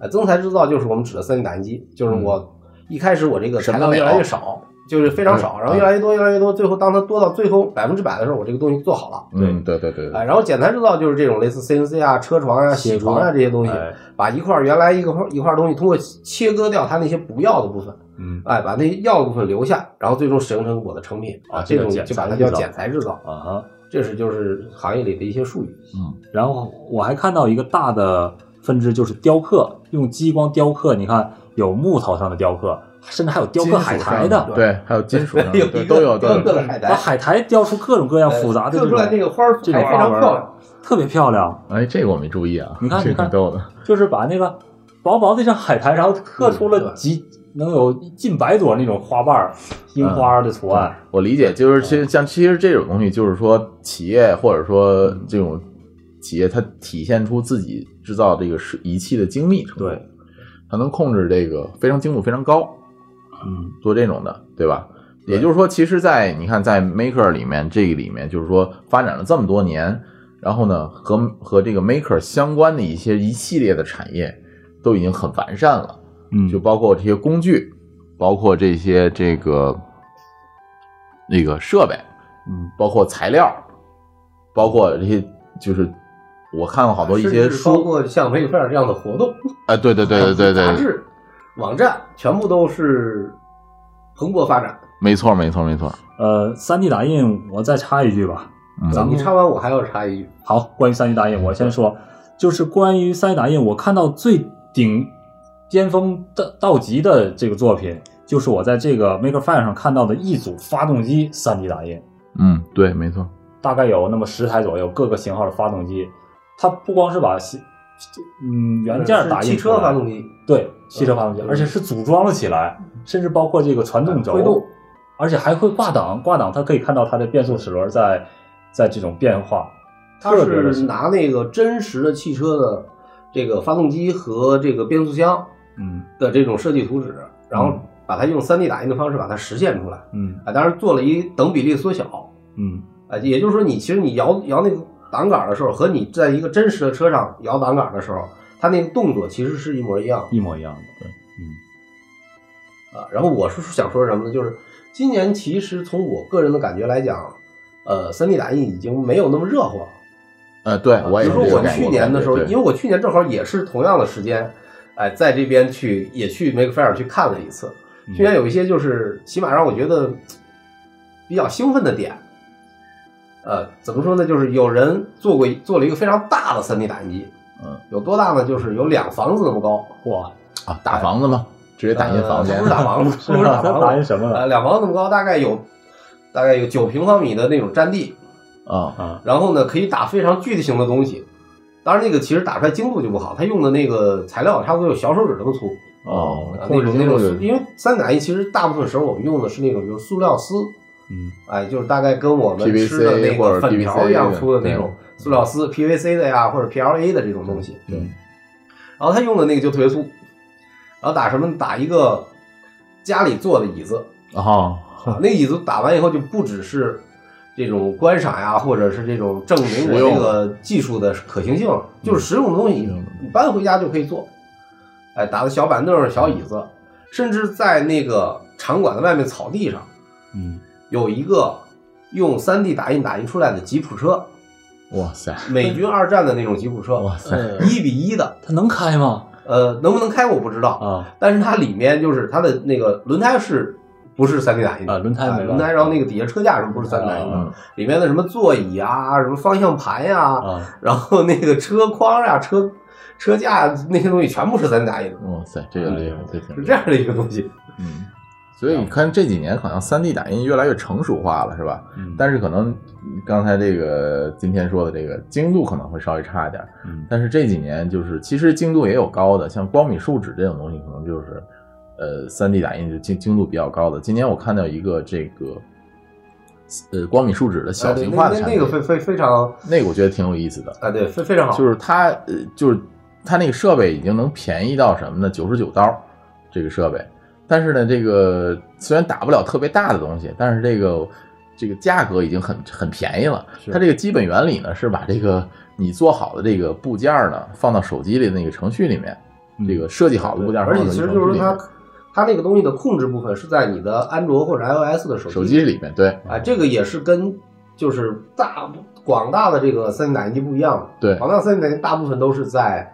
呃，增材制造就是我们指的三 D 打印机，就是我一开始我这个材料越来越少，就是非常少，嗯然后越来越多，越来越多，最后当它多到最后百分之百的时候，我这个东西做好了。嗯，对对对对哎，然后简单制造就是这种类似 CNC 啊、车床啊、铣床啊这些东西，哎把一块儿原来一个块一块儿东西通过切割掉它那些不要的部分，嗯哎，把那些要的部分留下，然后最终形成我的成品啊这种就把它叫剪裁制造，啊。这是就是行业里的一些术语。嗯然后我还看到一个大的分支，就是雕刻，用激光雕刻。你看有木头上的雕刻，甚至还有雕刻海苔的，对，还有金属上的都有都雕刻的有，海苔，把海苔雕出各种各样复杂的这种刻出来那个花儿这种非常花纹漂亮。特别漂亮。哎，这个我没注意啊，你看你看挺逗的，就是把那个薄薄的一张海苔，然后刻出了几、能有近百朵那种花瓣儿、樱花的图案。我理解，就是其实像其实这种东西，就是说企业或者说这种企业，它体现出自己制造这个是仪器的精密程度，对，它能控制这个非常精度非常高，嗯，做这种的，对吧？也就是说，其实，在你看，在 Maker 里面，这个里面就是说发展了这么多年，然后呢，和和这个 Maker 相关的一些一系列的产业都已经很完善了。嗯就包括这些工具，包括这些这个那个设备，嗯，包括材料，包括这些就是我看过好多一些甚至包，括像 Makefair 这样的活动，哎，对对对对对对，杂志、网站全部都是蓬勃发展。没错没错没错。呃，三 D 打印，我再插一句吧。嗯咱们你插完我还要插一句，好，关于三 D 打印，我先说，就是关于三 D 打印，我看到最顶巅峰到到极的这个作品，就是我在这个 Makerfile 上看到的一组发动机三 D 打印，嗯，对，没错。大概有那么十台左右，各个型号的发动机。它不光是把系嗯原件打印汽车发动机，对汽车发动机，嗯而且是组装了起来，甚至包括这个传动轴而且还会挂档，挂档它可以看到它的变速齿轮在在这种变化。它是拿那个真实的汽车的这个发动机和这个变速箱嗯的这种设计图纸，然后嗯把它用 3D 打印的方式把它实现出来。嗯啊，当然做了一等比例的缩小。嗯啊，也就是说，你其实你摇摇那个档杆的时候，和你在一个真实的车上摇挡杆的时候，它那个动作其实是一模一样的。一模一样的，对，嗯啊，然后我是想说什么呢？就是今年其实从我个人的感觉来讲，呃三 D 打印已经没有那么热乎了。呃，对我也比如说我去年的时候，因为我去年正好也是同样的时间，哎，在这边去也去 Makefair 去看了一次。嗯去年有一些就是起码让我觉得比较兴奋的点，呃，怎么说呢？就是有人做过做了一个非常大的 3D 打印机，嗯，有多大呢？就是有两房子那么高，哇，啊，打房子吗？直接打印房子呃不是打房子，[laughs] 不是打房子，打印什么了？呃，两房子那么高，大概有大概有九平方米的那种占地，啊，啊，然后呢，可以打非常具体型的东西。当然，那个其实打出来精度就不好，它用的那个材料差不多有小手指那么粗。哦啊，那种那种因为三打印其实大部分时候我们用的是那种就是塑料丝，嗯哎，就是大概跟我们吃的那个粉条一样粗的那种塑料丝，PVC 的呀，或者 PLA 的这种东西。对，然后他用的那个就特别粗，然后打什么？打一个家里坐的椅子哦，啊，那个椅子打完以后就不只是这种观赏呀，或者是这种证明我这个技术的可行性了，就是实用的东西，你搬回家就可以做。哎，打的小板凳、小椅子，甚至在那个场馆的外面草地上，嗯有一个用 3D 打印打印出来的吉普车，哇塞，美军二战的那种吉普车，哇塞，一比一的，它能开吗？呃，能不能开我不知道，啊。但是它里面就是它的那个轮胎是不是 3D 打印的？啊轮胎轮胎，然后那个底下车架什么不是 3D 打印的，嗯里面的什么座椅啊，什么方向盘呀、啊，然后那个车筐呀、车车架那些东西全部是 3D 打印的，哇塞，这个厉害，这挺是这样的一个东西。嗯，所以你看这几年好像三 D 打印越来越成熟化了，是吧？嗯但是可能刚才这个今天说的这个精度可能会稍微差一点，嗯但是这几年就是其实精度也有高的，像光敏树脂这种东西，可能就是呃三 D 打印就精精度比较高的。今年我看到一个这个呃光敏树脂的小型化的产品，那那那个非非非常那个我觉得挺有意思的，啊，对，非非常好，就是它呃就是它那个设备已经能便宜到什么呢？九十九刀这个设备，但是呢，这个虽然打不了特别大的东西，但是这个这个价格已经很很便宜了。是。它这个基本原理呢是把这个你做好的这个部件呢放到手机里的那个程序里面，嗯。这个设计好的部件放到而且其实就是说它它那个东西的控制部分是在你的安卓或者 iOS 的手机手机里面。对啊，这个也是跟就是大广大的这个三 D 打印机不一样。的，对。广大三 D 打印大部分都是在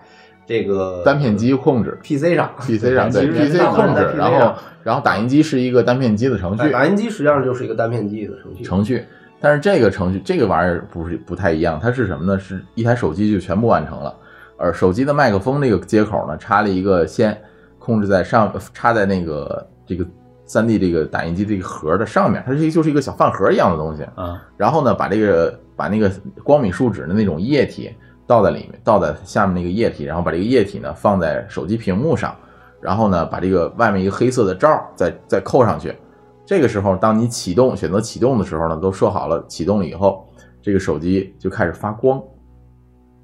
这个单片机控制 PC 上 PC 上对 PC 控制然后然后打印机是一个单片机的程序，哎打印机实际上就是一个单片机的程序，程序。但是这个程序这个玩意儿不是不太一样，它是什么呢？是一台手机就全部完成了，而手机的麦克风那个接口呢，插了一个线，控制在上，插在那个这个三 D 这个打印机这个盒的上面，它是一就是一个小饭盒一样的东西。啊然后呢，把这个把那个光敏树脂的那种液体倒在里面，倒在下面那个液体，然后把这个液体呢放在手机屏幕上，然后呢把这个外面一个黑色的罩再再扣上去。这个时候，当你启动选择启动的时候呢，都设好了启动了以后，这个手机就开始发光。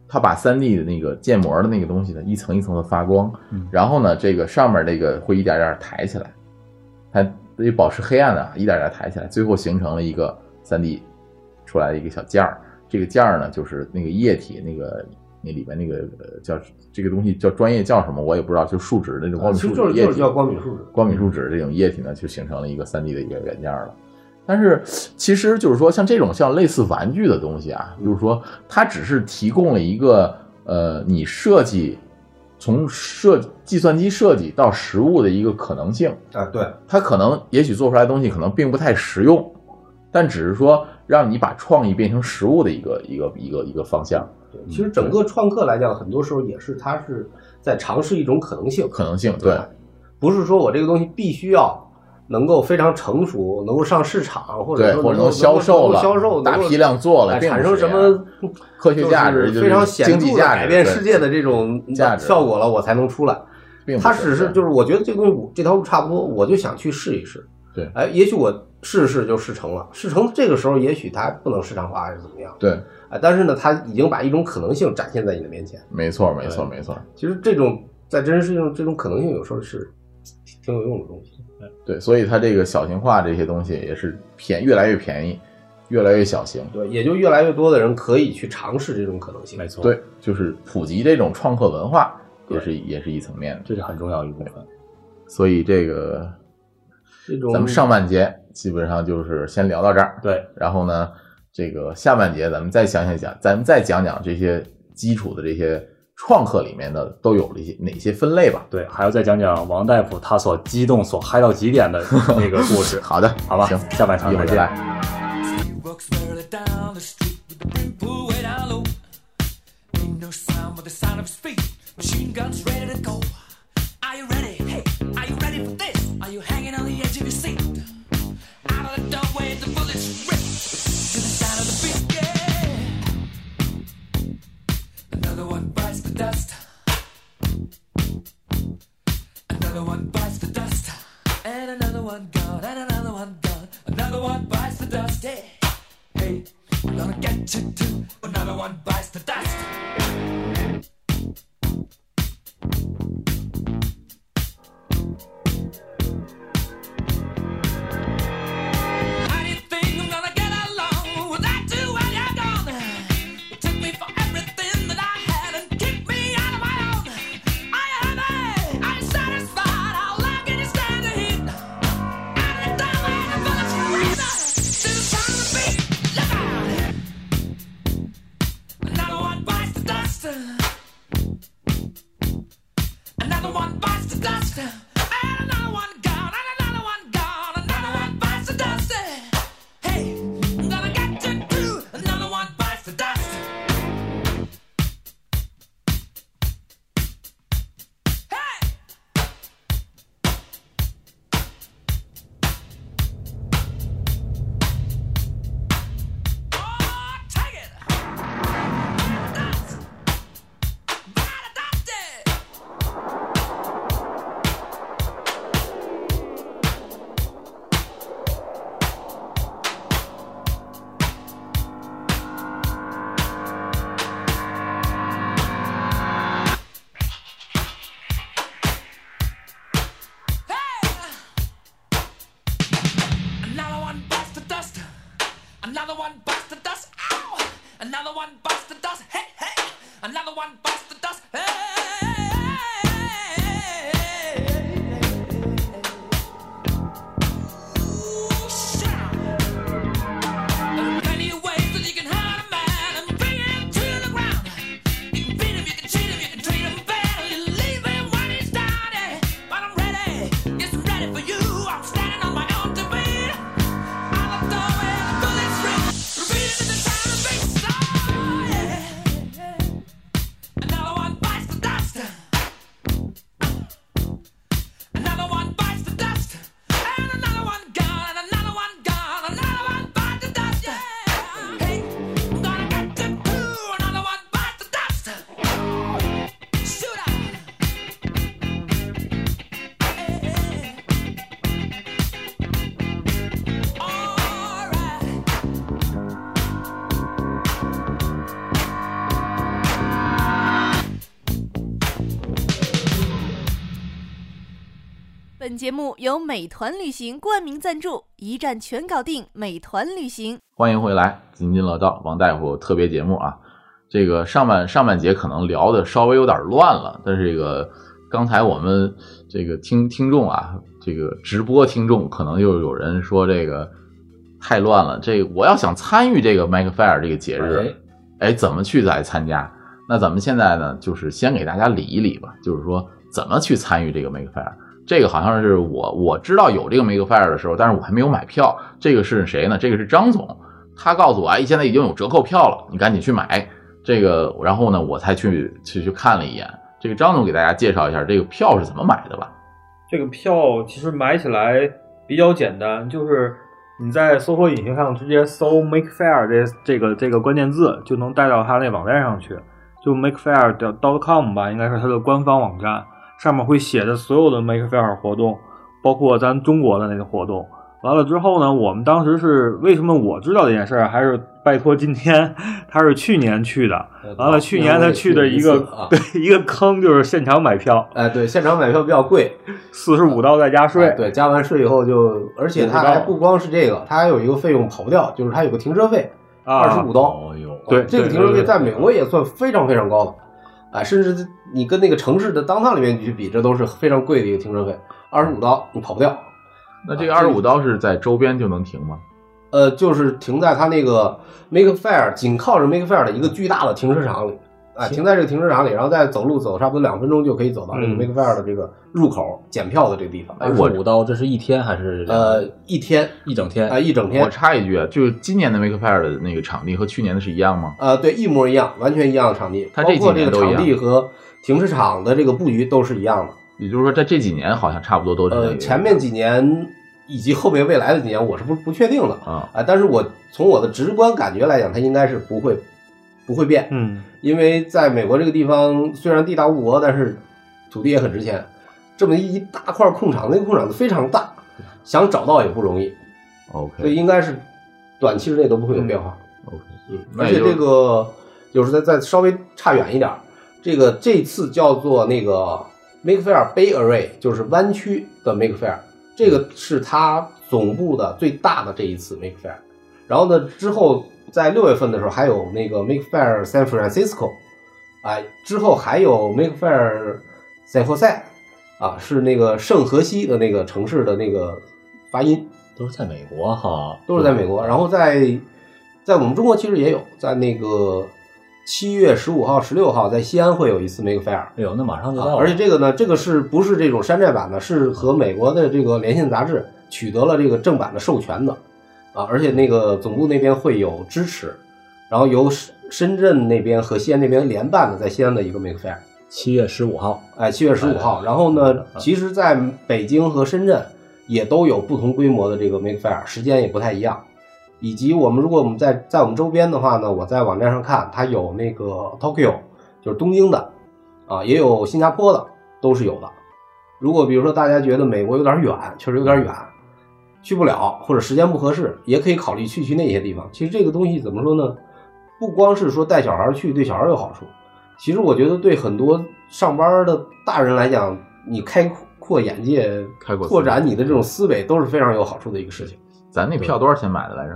它把3 D 的那个建模的那个东西呢，一层一层的发光，嗯然后呢，这个上面这个会一点点抬起来，它得保持黑暗的，一点点抬起来，最后形成了一个3 D 出来的一个小件儿。这个件儿呢，就是那个液体，那个那里面那个呃叫这个东西叫专业叫什么，我也不知道，就树脂那种光米啊其树脂液体，叫光敏树脂。光敏树脂这种液体呢，就形成了一个3 D 的一个元件了。但是其实就是说，像这种像类似玩具的东西啊，就是说它只是提供了一个呃，你设计从设计算机设计到实物的一个可能性。啊，对，它可能也许做出来的东西可能并不太实用，但只是说让你把创意变成实物的一个一个一个一个方向。对其实整个创客来讲，很多时候也是他是在尝试一种可能性，可能性对吧不是说我这个东西必须要能够非常成熟，能够上市场，或者，说能够或者能销售了，销售，大批量做了，产生什么科学价值非常显著的经济价值改变世界的这种价值效果了，我才能出来。并不他只是就是我觉得这个东西我这条路差不多，我就想去试一试。对哎，也许我试试就试成了，试成这个时候也许它不能市场化还是怎么样，对，哎，但是呢，它已经把一种可能性展现在你的面前。没错，没错，对没错。其实这种在真实世界中，这种可能性有时候是挺有用的东西。对，所以它这个小型化这些东西也是便越来越便宜，越来越小型。对，也就越来越多的人可以去尝试这种可能性。没错，，对，就是普及这种创客文化，也是也是一层面的。这是很重要一部分。所以这个这种咱们上半节基本上就是先聊到这儿，对，然后呢，这个下半节咱们再详细讲，咱们再讲讲这些基础的这些创客里面的都有了一些哪些分类吧。对，还要再讲讲王大夫他所激动、所嗨到极点的那个故事。好的，好吧行，下半场一会儿见。再见。He walks barely down the street with the brim pulled way down low. Ain't no sound but the sound of feet. Machine guns ready to go. Are you ready? Dust. Another one bites the dust. And another one gone, and another one gone. Another one bites the dust. Hey, hey, I'm gonna get you too. Another one bites the dust. down. 本节目由美团旅行冠名赞助，一站全搞定，美团旅行。欢迎回来，津津乐道王大夫特别节目啊。这个上半上半节可能聊的稍微有点乱了，但是这个刚才我们这个听听众啊，这个直播听众可能又有人说这个太乱了，这个我要想参与这个 Make Fair 这个节日，哎哎，怎么去来参加？那咱们现在呢，就是先给大家理一理吧，就是说怎么去参与这个 Make Fair。这个好像是我我知道有这个 Make Fair 的时候，但是我还没有买票。这个是谁呢？这个是张总，他告诉我，哎，现在已经有折扣票了，你赶紧去买这个。然后呢，我才去去去看了一眼。这个张总给大家介绍一下这个票是怎么买的吧？这个票其实买起来比较简单，就是你在搜索引擎上直接搜 “make fair” 这这个这个关键字，就能带到他那网站上去，就 make fair 的 dot com 吧，应该是它的官方网站，上面会写着所有的 make fair 活动，包括咱中国的那个活动。完了之后呢，我们当时是为什么我知道这件事儿，还是拜托今天他是去年去的，完了去年他去的一个啊对一个坑就是现场买票，哎，对，现场买票比较贵，四十五刀再加税哎，对，加完税以后就，而且他还不光是这个，他还有一个费用跑不掉，就是他有个停车费，啊二十五刀。哦呦，对这个停车费在美国也算非常非常高的，哎，甚至你跟那个城市的当趟里面去比，这都是非常贵的一个停车费，二十五刀你跑不掉。那这个二十五刀是在周边就能停吗？呃，就是停在它那个 Make Fair 紧靠着 Make Fair 的一个巨大的停车场里，哎，停在这个停车场里，然后再走路走差不多两分钟就可以走到这个嗯 Make Fair 的这个入口检票的这个地方。二十五刀，这是一天还是呃，一天一整天？啊，一整天我，插一句啊，就是今年的 Make Fair 的那个场地和去年的是一样吗？呃，对，一模一样，完全一样的场地，它这几包括这个年都一样场地和停车场的这个布局都是一样的。也就是说，在这几年好像差不多都是那个呃，前面几年以及后面未来的几年，我是不不确定的啊，啊。但是我从我的直观感觉来讲，它应该是不会不会变，嗯，因为在美国这个地方，虽然地大物博，但是土地也很值钱。这么一大块空场，那个空场非常大，想找到也不容易，OK，所以应该是短期之内都不会有变化。OK，嗯，那也就而且这个就是再再稍微差远一点儿，这个这次叫做那个 Make Fair Bay Area，就是湾区的 Make Fair，这个是它总部的最大的这一次 Make Fair。然后呢，之后在六月份的时候还有那个 Make Fair San Francisco，哎，之后还有 Make Fair San Jose，啊，是那个圣荷西的那个城市的那个发音。都是在美国哈，都是在美国。然后在在我们中国其实也有，在那个七月十五号、十六号在西安会有一次 Make Fair。哎呦，那马上就到啊了，而且这个呢，这个是不是这种山寨版的？是和美国的这个连线杂志取得了这个正版的授权的啊！而且那个总部那边会有支持，然后由深深圳那边和西安那边联办的，在西安的一个 Make Fair。七月十五号，哎，七月十五号。然后呢，其实在北京和深圳也都有不同规模的这个 Make Fair，时间也不太一样。以及我们如果我们在在我们周边的话呢，我在网站上看，它有那个 Tokyo，就是东京的，啊，也有新加坡的，都是有的。如果比如说大家觉得美国有点远，确实有点远，去不了或者时间不合适，也可以考虑去去那些地方。其实这个东西怎么说呢？不光是说带小孩去对小孩有好处，其实我觉得对很多上班的大人来讲，你开阔眼界、开阔拓展你的这种思维都是非常有好处的一个事情。咱那票多少钱买的来着？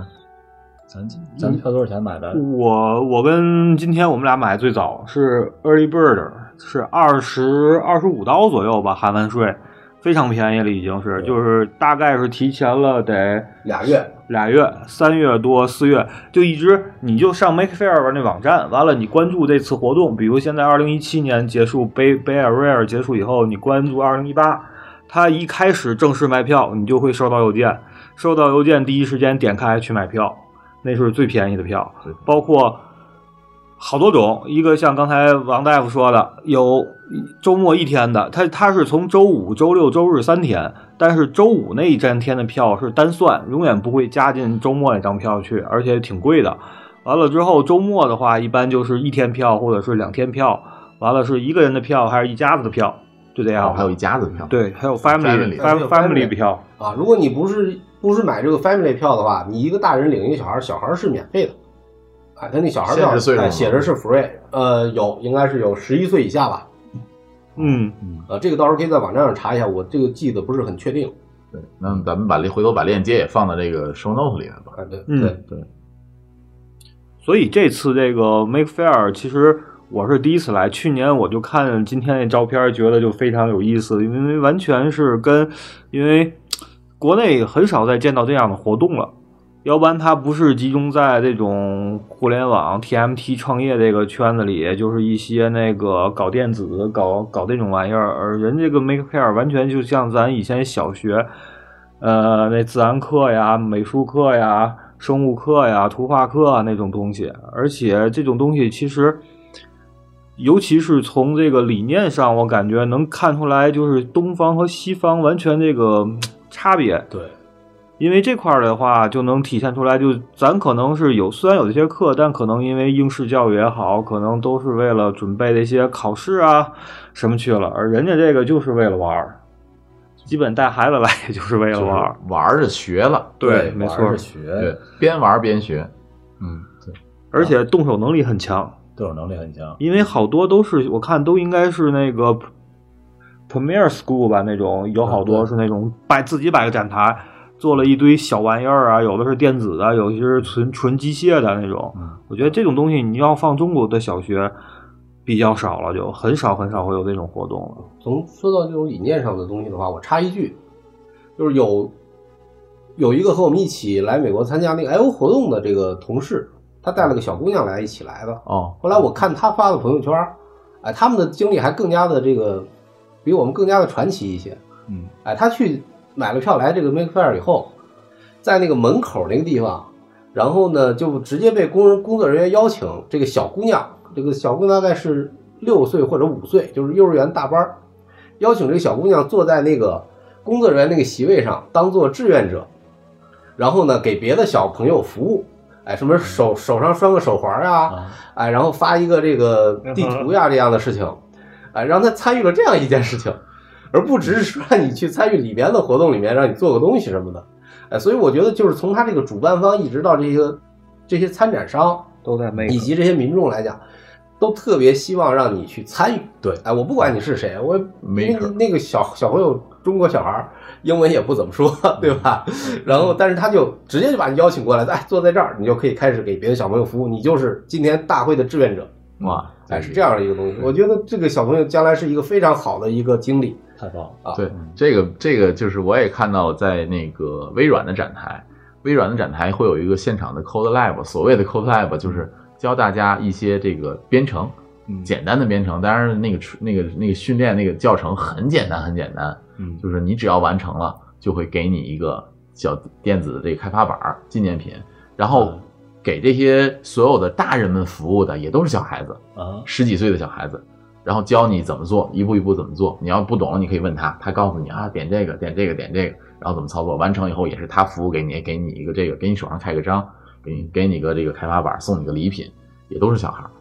咱咱票多少钱买的？我我跟今天我们俩买最早是 Early Bird，是二十二十五刀左右吧，含完税，非常便宜了，已经是，就是大概是提前了得俩月，俩月，三月多四月，就一直你就上 Make Fair 那网站，完了你关注这次活动，比如现在二零一七年结束，Bay Bay Area 结束以后，你关注二零一八，它一开始正式卖票，你就会收到邮件，收到邮件第一时间点开去买票，那是最便宜的票，包括好多种，一个像刚才王大夫说的，有周末一天的，他他是从周五、周六、周日三天，但是周五那一站天的票是单算，永远不会加进周末那张票去，而且挺贵的。完了之后，周末的话一般就是一天票或者是两天票，完了是一个人的票还是一家子的票，就这样。哦还有一家子的票。对，还有 family Family family family 票。啊，如果你不是不是买这个 family 票的话，你一个大人领一个小孩，小孩是免费的。哎，他那小孩票限制岁数吗哎写着是 free，呃，有应该是有十一岁以下吧。嗯，呃，这个到时候可以在网站上查一下，我这个记得不是很确定。对，那咱们把这回头把链接也放到这个 show note 里面吧。哎，对嗯对对，所以这次这个 Make Fair 其实我是第一次来，去年我就看今天那照片，觉得就非常有意思，因为完全是跟因为国内很少再见到这样的活动了。要不然它不是集中在这种互联网 TMT 创业这个圈子里，就是一些那个搞电子、搞搞这种玩意儿，而人这个 Make Fair 完全就像咱以前小学，呃，那自然课呀、美术课呀、生物课呀、图画课啊那种东西，而且这种东西其实。尤其是从这个理念上，我感觉能看出来，就是东方和西方完全这个差别。对，因为这块儿的话，就能体现出来，就咱可能是有，虽然有这些课，但可能因为应试教育也好，可能都是为了准备那些考试啊什么去了，而人家这个就是为了玩儿，基本带孩子来也就是为了玩儿。玩着学了，对，没错玩着，学，对，边玩边学，嗯，对，而且动手能力很强，动手能力很强。因为好多都是我看都应该是那个 Premier School 吧，那种有好多是那种摆自己摆个展台，做了一堆小玩意儿啊，有的是电子的，有些是纯纯机械的那种。嗯我觉得这种东西你要放中国的小学比较少了，就很少很少会有这种活动了。从说到这种理念上的东西的话，我插一句，就是有有一个和我们一起来美国参加那个 I O 活动的这个同事，他带了个小姑娘来一起来的。哦，后来我看他发的朋友圈，哎，他们的经历还更加的这个比我们更加的传奇一些。嗯，哎，他去买了票来这个 Make Fair 以后，在那个门口那个地方，然后呢就直接被工人工作人员邀请这个小姑娘，这个小姑娘大概是六岁或者五岁，就是幼儿园大班，邀请这个小姑娘坐在那个工作人员那个席位上，当做志愿者，然后呢给别的小朋友服务。哎，什么手手上拴个手环啊，啊，哎，然后发一个这个地图呀这样的事情，哎，让他参与了这样一件事情，而不只是说让你去参与里边的活动里面让你做个东西什么的，哎，所以我觉得就是从他这个主办方一直到这些这些参展商都在以及这些民众来讲，都特别希望让你去参与。对哎，我不管你是谁，我因为那个小小朋友，中国小孩儿英文也不怎么说，对吧？然后，但是他就直接就把你邀请过来，哎，坐在这儿，你就可以开始给别的小朋友服务，你就是今天大会的志愿者。哇，哎，是这样的一个东西。我觉得这个小朋友将来是一个非常好的一个经历太棒了。啊。对，这个这个就是我也看到在那个微软的展台，微软的展台会有一个现场的 Code Lab，所谓的 Code Lab 就是教大家一些这个编程，嗯。简单的编程，当然那个那个那个训练那个教程很简单很简单，嗯，就是你只要完成了，就会给你一个小电子的这个开发板儿纪念品，然后嗯。给这些所有的大人们服务的也都是小孩子，啊，十几岁的小孩子，然后教你怎么做，一步一步怎么做。你要不懂了，你可以问他，他告诉你啊，点这个，点这个，点这个，然后怎么操作。完成以后也是他服务给你，给你一个这个，给你手上开个章，给你给你个这个开发板，送你个礼品，也都是小孩儿。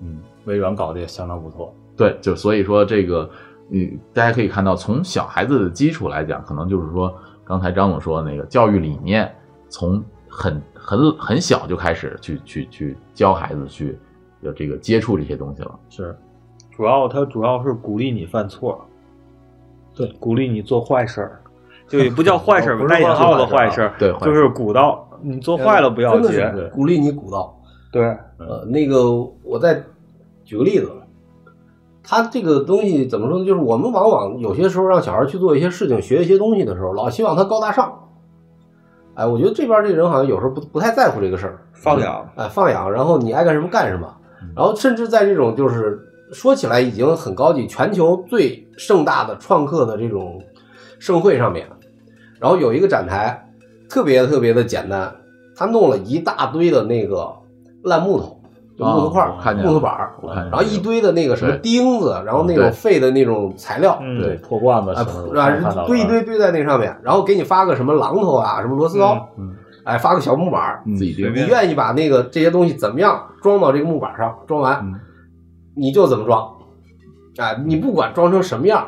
嗯，微软搞得也相当不错。对，就所以说这个，嗯，大家可以看到，从小孩子的基础来讲，可能就是说，刚才张总说的那个教育理念，从很很很小就开始去去去教孩子去有这个接触这些东西了。是，主要它主要是鼓励你犯错，对，鼓励你做坏事儿，[laughs] 就也不叫坏事儿，不是带引号的坏事儿，对就是鼓捣你做坏了不要紧，是鼓励你鼓捣。对，呃，那个我再举个例子，他这个东西怎么说呢？就是我们往往有些时候让小孩去做一些事情、学一些东西的时候，老希望他高大上。哎，我觉得这边这个人好像有时候不不太在乎这个事儿，放养，哎，放养，然后你爱干什么干什么，然后甚至在这种就是说起来已经很高级、全球最盛大的创客的这种盛会上面，然后有一个展台，特别特别的简单，他弄了一大堆的那个烂木头，就木头块儿、木头板然后一堆的那个什么钉子，然后那种废的那种材料，嗯，对，破罐子啊，什么的，堆一堆堆在那上面，然后给你发个什么榔头啊，什么螺丝刀，嗯哎，发个小木板，自己定你愿意把那个这些东西怎么样装到这个木板上，装完、嗯你就怎么装，哎，你不管装成什么样，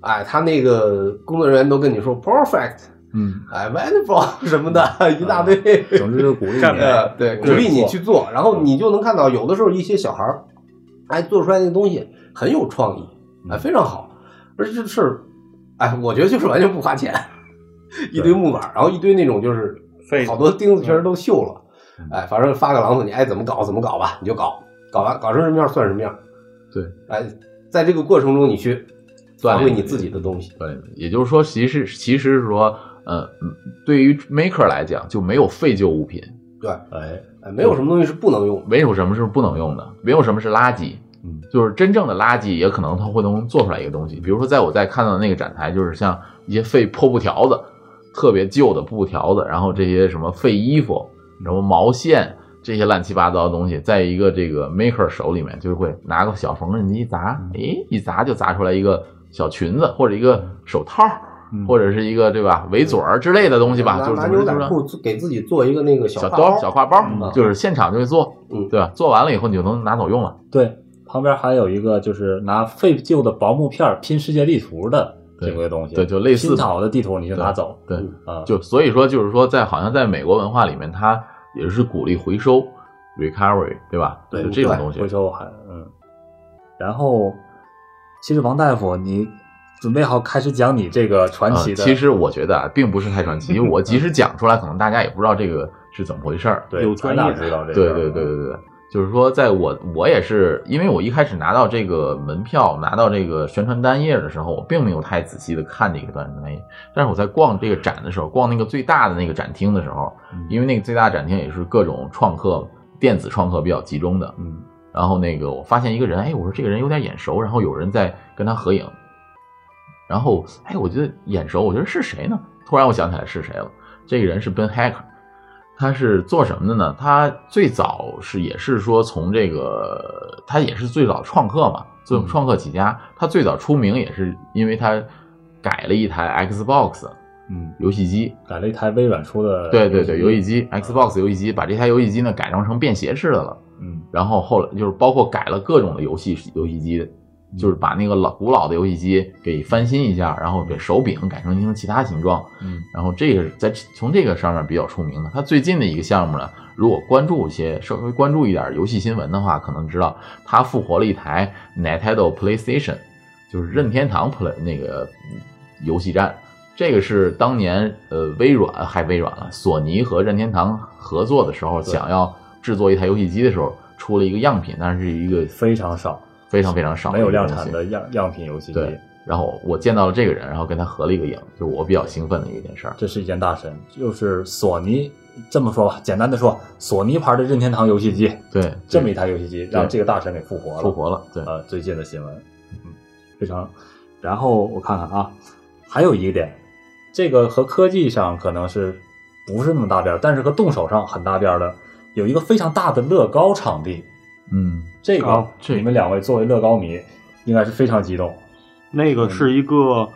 哎，他那个工作人员都跟你说 perfect，嗯，哎，wonderful [laughs] 什么的，一大堆，总之就是鼓励你，[laughs] 呃，对，鼓励你去做，然后你就能看到，有的时候一些小孩儿，哎，做出来那东西很有创意，哎，非常好，而且这事儿，哎，我觉得就是完全不花钱，一堆木板儿，然后一堆那种就是废好多钉子全都锈了，哎，反正发个榔头，你爱怎么搞怎么搞吧，你就搞，搞完搞成什么样算什么样，对，哎，在这个过程中你去锻炼发挥你自己的东西，对，也就是说，其实其实是说，呃，嗯对于 maker 来讲就没有废旧物品，对，哎，哎，没有什么东西是不能用的。没有什么是不能用的，没有什么是垃圾。嗯，就是真正的垃圾，也可能它会能做出来一个东西。比如说，在我在看到的那个展台，就是像一些废破布条子，特别旧的布条子，然后这些什么废衣服，什么毛线，这些乱七八糟的东西，在一个这个 maker 手里面，就会拿个小缝纫机一砸，诶，一砸就砸出来一个小裙子，或者一个手套，或者是一个对吧围嘴儿之类的东西吧，就是拿牛仔就是裤给自己做一个那个小挎兜、小挎包，嗯就是现场就会做，嗯对吧？做完了以后你就能拿走用了。对，旁边还有一个就是拿废旧的薄木片拼世界地图的这个东西，对就类似拼好的地图你就拿走，对，啊，就所以说，就是说，在好像在美国文化里面，它也是鼓励回收 recovery，对吧？对就这种东西回。收还嗯，然后其实王大夫，你准备好开始讲你这个传奇的？呃其实我觉得啊，并不是太传奇，[laughs] 因为我即使讲出来，可能大家也不知道这个是怎么回事儿。对，有咱专业俩知道这个，对对对对对，就是说，在我我也是，因为我一开始拿到这个门票，拿到这个宣传单页的时候，我并没有太仔细的看这个宣传单页。但是我在逛这个展的时候，逛那个最大的那个展厅的时候，因为那个最大展厅也是各种创客、电子创客比较集中的，嗯，然后那个我发现一个人，哎，我说这个人有点眼熟，然后有人在跟他合影，然后哎，我觉得眼熟，我觉得是谁呢？突然我想起来是谁了，这个人是 Ben Hacker，他是做什么的呢？他最早是也是说从这个，他也是最早创客嘛，做嗯。创客起家，他最早出名也是因为他改了一台 Xbox 嗯，游戏机，改了一台微软出的，对对对，游戏机 Xbox 游戏机，把这台游戏机呢改装成便携式的了。嗯。然后后来就是包括改了各种的游戏游戏机，就是把那个老古老的游戏机给翻新一下，然后给手柄改成成其他形状。嗯然后这个是在从这个上面比较出名的。他最近的一个项目呢，如果关注一些稍微关注一点游戏新闻的话，可能知道他复活了一台 Nintendo PlayStation，就是任天堂 Play 那个嗯游戏站。这个是当年呃微软还微软了，索尼和任天堂合作的时候，想要制作一台游戏机的时候，出了一个样品，但是是一个非常少，非常非常少没有量产的样样品游戏机，对，然后我见到了这个人，然后跟他合了一个影，就是我比较兴奋的一件事儿。这是一件大神，就是索尼这么说吧，简单的说，索尼牌的任天堂游戏机，对，[laughs] 这么一台游戏机让这个大神给复活了，复活了，对，呃，最近的新闻，嗯，非常。然后我看看啊，还有一个点，这个和科技上可能是不是那么搭边儿，但是和动手上很搭边儿的，有一个非常大的乐高场地。嗯，这个、哦你们两位作为乐高迷，应该是非常激动。那个是一个，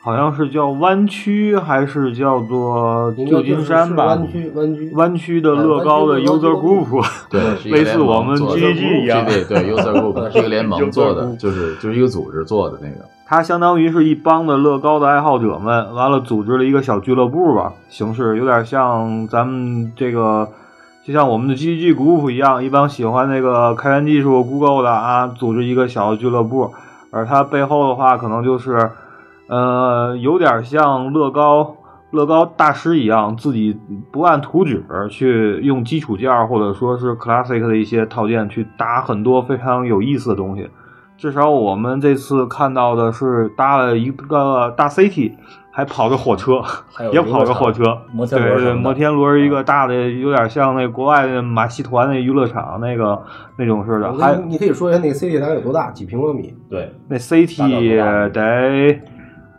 好像是叫湾区还是叫做旧金山吧？湾区湾区湾区的乐高的 user group，[laughs] 对，类似我们 GG 一样对对对，user group [laughs] 是一个联盟做的，就是就是一个组织做的那个。它相当于是一帮的乐高的爱好者们，完了组织了一个小俱乐部吧，形式有点像咱们这个，就像我们的 GG Group 一样，一帮喜欢那个开源技术、Google 的啊，组织一个小俱乐部，而它背后的话，可能就是，呃，有点像乐高。乐高大师一样，自己不按图纸去用基础件或者说是 classic 的一些套件去搭很多非常有意思的东西。至少我们这次看到的是搭了一个大 City，还跑着火车，也跑着火车，摩天对对，轮摩天轮一个大的，有点像那国外的马戏团那娱乐场那个那种似的。还你你可以说一下那个 CT 大概有多大？几平方米？对，那 CT 得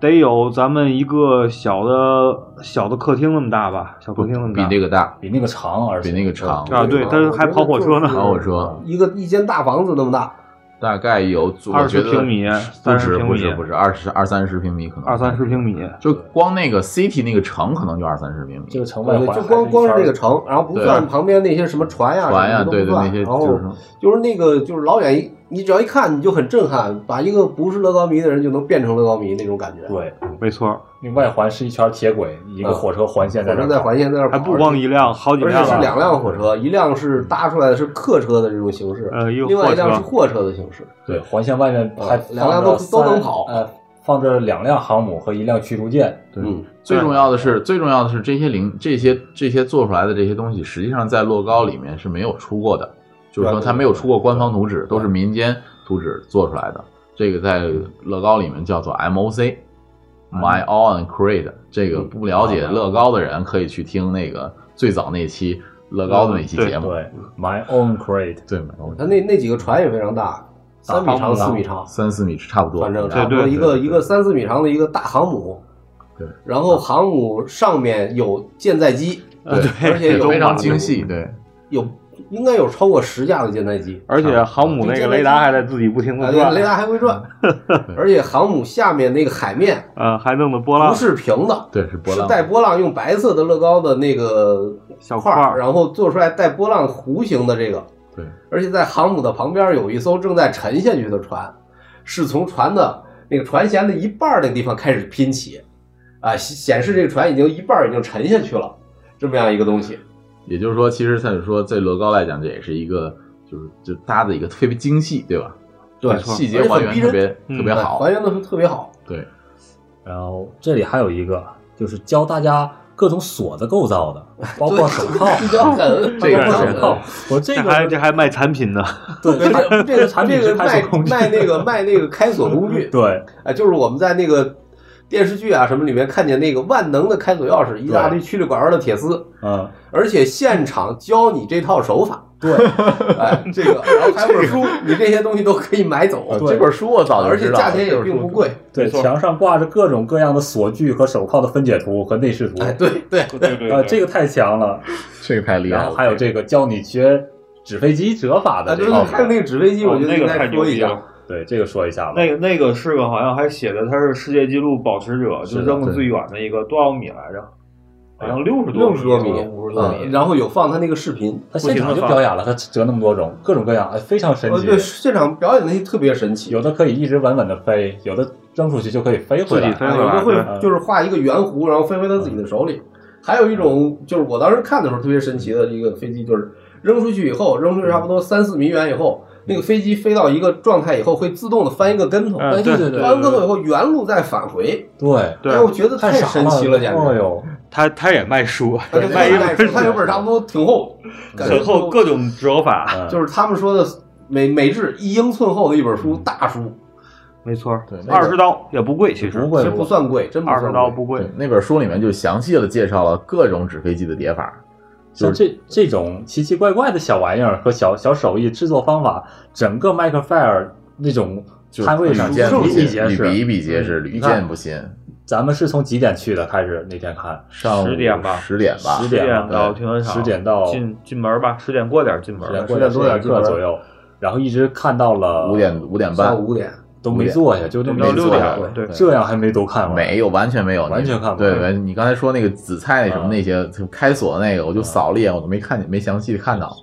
得有咱们一个小的小的客厅那么大吧，小客厅那么大比。那个大，比那个长，而且比那个长啊对它还跑火车呢跑火车一个一间大房子那么大，大概有我20觉得平米不30止不平米。是不是二十二三十平米可能。二三十平米，就光那个 city 那个城可能就二三十平米，这个城外环就光光是这个城，然后不算旁边那些什么船呀、船呀对对那些然后就是那个就是老远一，你只要一看你就很震撼，把一个不是乐高迷的人就能变成乐高迷那种感觉。，对，没错，那外环是一圈铁轨，一个火车环线在那儿跑火车在环线在那儿跑，还不光一辆，好几辆而且。是两辆火车，一辆是搭出来的是客车的这种形式，呃另外一辆是货车的形式。对，环线外面还嗯两辆都都能跑呃，放着两辆航母和一辆驱逐舰。对嗯，最重要的是，最重要的是这些零这些这些做出来的这些东西，实际上在乐高里面是没有出过的，就是说它没有出过官方图纸，都是民间图纸做出来的。这个在乐高里面叫做 MOC，My Own Creed，这个不了解乐高的人可以去听那个最早那期乐高的那期节目。对，My Own Crate，对，My 它那那几个船也非常大，三米长、四米长，三四米差不多，反正对差不多一个一个三四米长的一个大航母。对，然后航母上面有舰载机，对，而且有非常精细，对，有应该有超过十架的舰载机，而且航母那个雷达还在自己不停啊，的转，对雷达还会转，[laughs] 而且航母下面那个海面啊，还弄的波浪不，是平的，对是波是浪，带波浪，用白色的乐高的那个，小块儿，然后做出来带波浪弧形的这个，对，而且在航母的旁边有一艘正在沉下去的船，是从船的那个船舷的一半儿那个地方开始拼起，啊，显显示这个船已经一半已经沉下去了，这么样一个东西。也就是说，其实他就说，对乐高来讲，这也是一个就是就搭的一个特别精细，对吧？对细节还原特别特别好，还原的特别好。对，然后这里还有一个就是教大家各种锁的构造的，包括手铐，比较狠，这个手铐。我这这还个这还卖产品呢，对对，这这个产品是这个卖卖那个 [laughs] 卖那个开锁工具，对哎，就是我们在那个电视剧啊什么里面看见那个万能的开锁钥匙，一大堆曲里拐弯的铁丝，嗯，而且现场教你这套手法。对，哎，这个，然后还有本书，[laughs] 你这些东西都可以买走，这本书我早就而且知道而且，价钱也并不贵。对，墙上挂着各种各样的锁具和手铐的分解图和内饰图，哎，对对对，对呃，这个太强了。这个太厉害了。然后还有这个教你学纸飞机折法的啊，对对，这个，还有那个纸飞机，我觉得应该说一下。对这个说一下吧。那个那个是个好像还写的他是世界纪录保持者，就扔的最远的一个多少米来着？好像六十多六十多米，五十多米。嗯，然后有放他那个视频，他现场就表演了，他折那么多种，各种各样，哎，非常神呃，奇。对，现场表演的那些特别神奇，有的可以一直稳稳的飞，有的扔出去就可以飞回来。有的会就是画一个圆弧，然后飞回他自己的手里。[laughs] 还有一种就是我当时看的时候特别神奇的一个飞机，就是扔出去以后，扔出去差不多三四米远以后，那个飞机飞到一个状态以后，会自动的翻一个跟头，对对对翻完跟头以后原路再返回。对，对哎，我觉得太神奇了，简直。哎呦，他他也卖书，卖一他本他有本差不多挺厚，感觉很厚各种折法，嗯就是他们说的每每日一英寸厚的一本书，大书，没错对，二十刀也不贵，其实不贵其实不算贵，真不二。十刀不贵。那本书里面就详细的介绍了各种纸飞机的叠法，像这这种奇奇怪怪的小玩意儿和小小手艺制作方法，整个麦克菲尔那种就摊位上见不鲜，比皆是。屡比比皆是，屡见不鲜。咱们是从几点去的？开始那天看。上午10点吧。十点吧，十点点到对。停车场，十点到进进门吧，十点过点进门。十。点10过点多点课左右，然后一直看到了五点五点半，下午五点，都没坐下，就这么到六点对这样还没都看完。没有，完全没有，完全看不对完对，你刚才说那个紫菜那什么啊那些就开锁那个，我就扫了一眼，我都没看见，没详细的看到。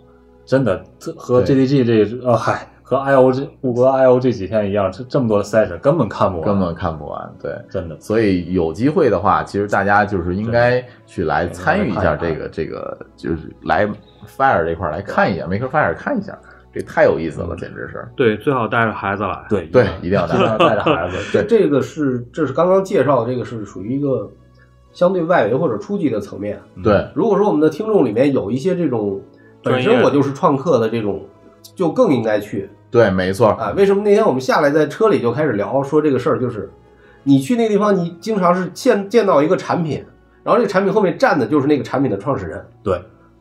真的这和对 GDG 这个呃嗨和 IO 这谷歌 IO 这几天一样，这这么多的 session 根本看不完，根本看不完。对，真的所以有机会的话，其实大家就是应该去来参与一下这个这个，就是来 Fire 这块儿来看一眼，Maker Fire 看一下，这太有意思了，简直是。对，最好带着孩子来。对对，一定要带带着孩子。[laughs] 对这个是这是刚刚介绍的，这个是属于一个相对外围或者初级的层面。对，如果说我们的听众里面有一些这种本身我就是创客的这种，就更应该去对，没错，啊。为什么那天我们下来在车里就开始聊说这个事儿，就是你去那个地方，你经常是见见到一个产品，然后这个产品后面站的就是那个产品的创始人对，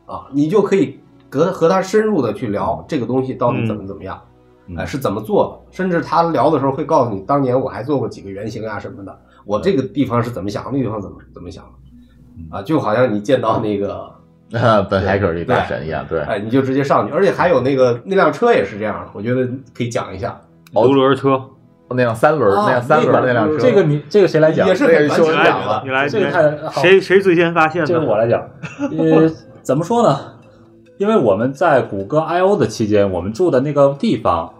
啊，你就可以和和他深入的去聊这个东西到底怎么怎么样。嗯哎，是怎么做的？甚至他聊的时候会告诉你，当年我还做过几个原型啊什么的，我这个地方是怎么想，那个地方怎么怎么想的，啊，就好像你见到那个，[laughs] 本海克这大神一样，对，哎，你就直接上去，而且还有那个那辆车也是这样的，我觉得可以讲一下，独轮车，那辆三轮，啊那辆三轮那辆车，这个你这个谁来讲？也是这个说很完全讲的你来，这个你来太好谁谁最先发现的？这个我来讲，呃，怎么说呢？因为我们在谷歌 I O 的期间，我们住的那个地方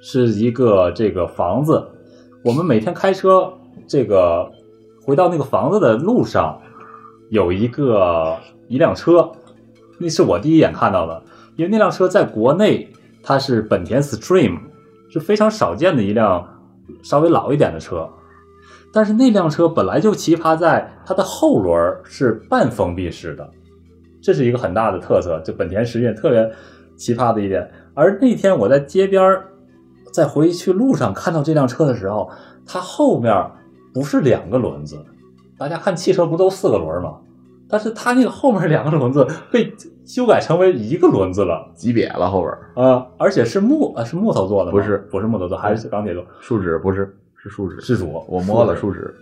是一个这个房子，我们每天开车这个回到那个房子的路上，有一个一辆车，那是我第一眼看到的，因为那辆车在国内它是本田 Stream，是非常少见的一辆稍微老一点的车。但是那辆车本来就奇葩在它的后轮是半封闭式的，这是一个很大的特色，就本田实验特别奇葩的一点。而那天我在街边儿在回去路上看到这辆车的时候，它后面不是两个轮子，大家看汽车不都四个轮吗？但是它那个后面两个轮子被修改成为一个轮子了，挤瘪了后边儿，啊、而且是木啊是木头做的吗，不是不是木头做，还是钢铁做，树脂不是是树脂，是主我摸了树树脂，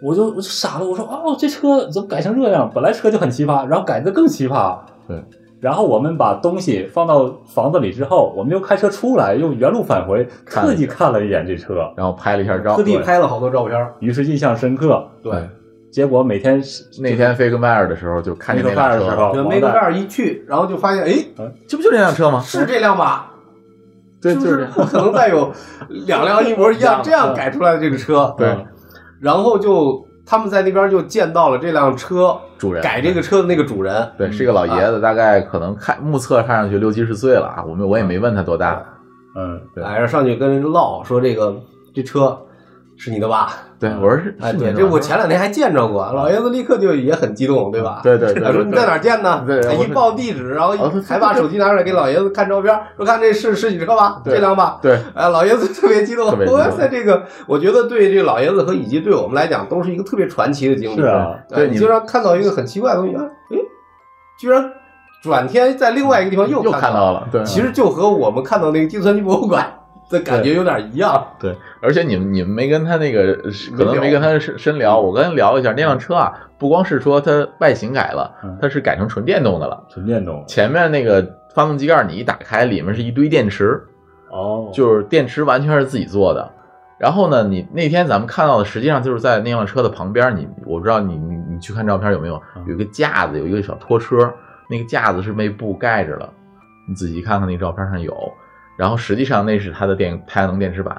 我就我就傻了，我说哦，这车怎么改成这样？本来车就很奇葩，然后改的更奇葩。对，然后我们把东西放到房子里之后，我们又开车出来，又原路返回，特地看了一眼这车，然后拍了一下照特。地拍了好多照片。于是印象深刻。对，结果每天那天飞格迈尔的时候就看见那辆车飞格迈尔的时候了，就梅格盖尔一去，然后就发现，哎，这不就这辆车吗？是这辆吧？对，就是不可能再有两辆一模一样这样改出来的这个车？对嗯然后就他们在那边就见到了这辆车主人。改这个车的那个主人，对，是一个老爷子，大概可能看目测看上去六七十岁了啊。我们我也没问他多大，嗯，对。哎，上去跟人唠说这个这车是你的吧？对我说是哎，对，是您的这我前两天还见着过，老爷子立刻就也很激动，对吧？对对对对他说你在哪儿见呢？对一报地址，然后还把手机拿出来给老爷子看照片，说看这是是你车吧？这辆吧？对哎，老爷子特别激动哇塞，这个我觉得对这个老爷子和以及对我们来讲都是一个特别传奇的经历。是啊哎对你你经常看到一个很奇怪的东西，啊哎，居然转天在另外一个地方又看到了，对，其实就和我们看到那个计算机博物馆的感觉有点一样。对，而且你们你们没跟他那个可能没跟他深深聊，我跟他聊了一下，那辆车啊，不光是说它外形改了嗯，它是改成纯电动的了。纯电动。前面那个发动机盖你一打开，里面是一堆电池，哦，就是电池完全是自己做的。然后呢，你那天咱们看到的，实际上就是在那辆车的旁边，你我不知道你你你去看照片有没有，嗯有一个架子，有一个小拖车，那个架子是被布盖着了，你仔细看看那个照片上有。然后实际上那是它的电太阳能电池板。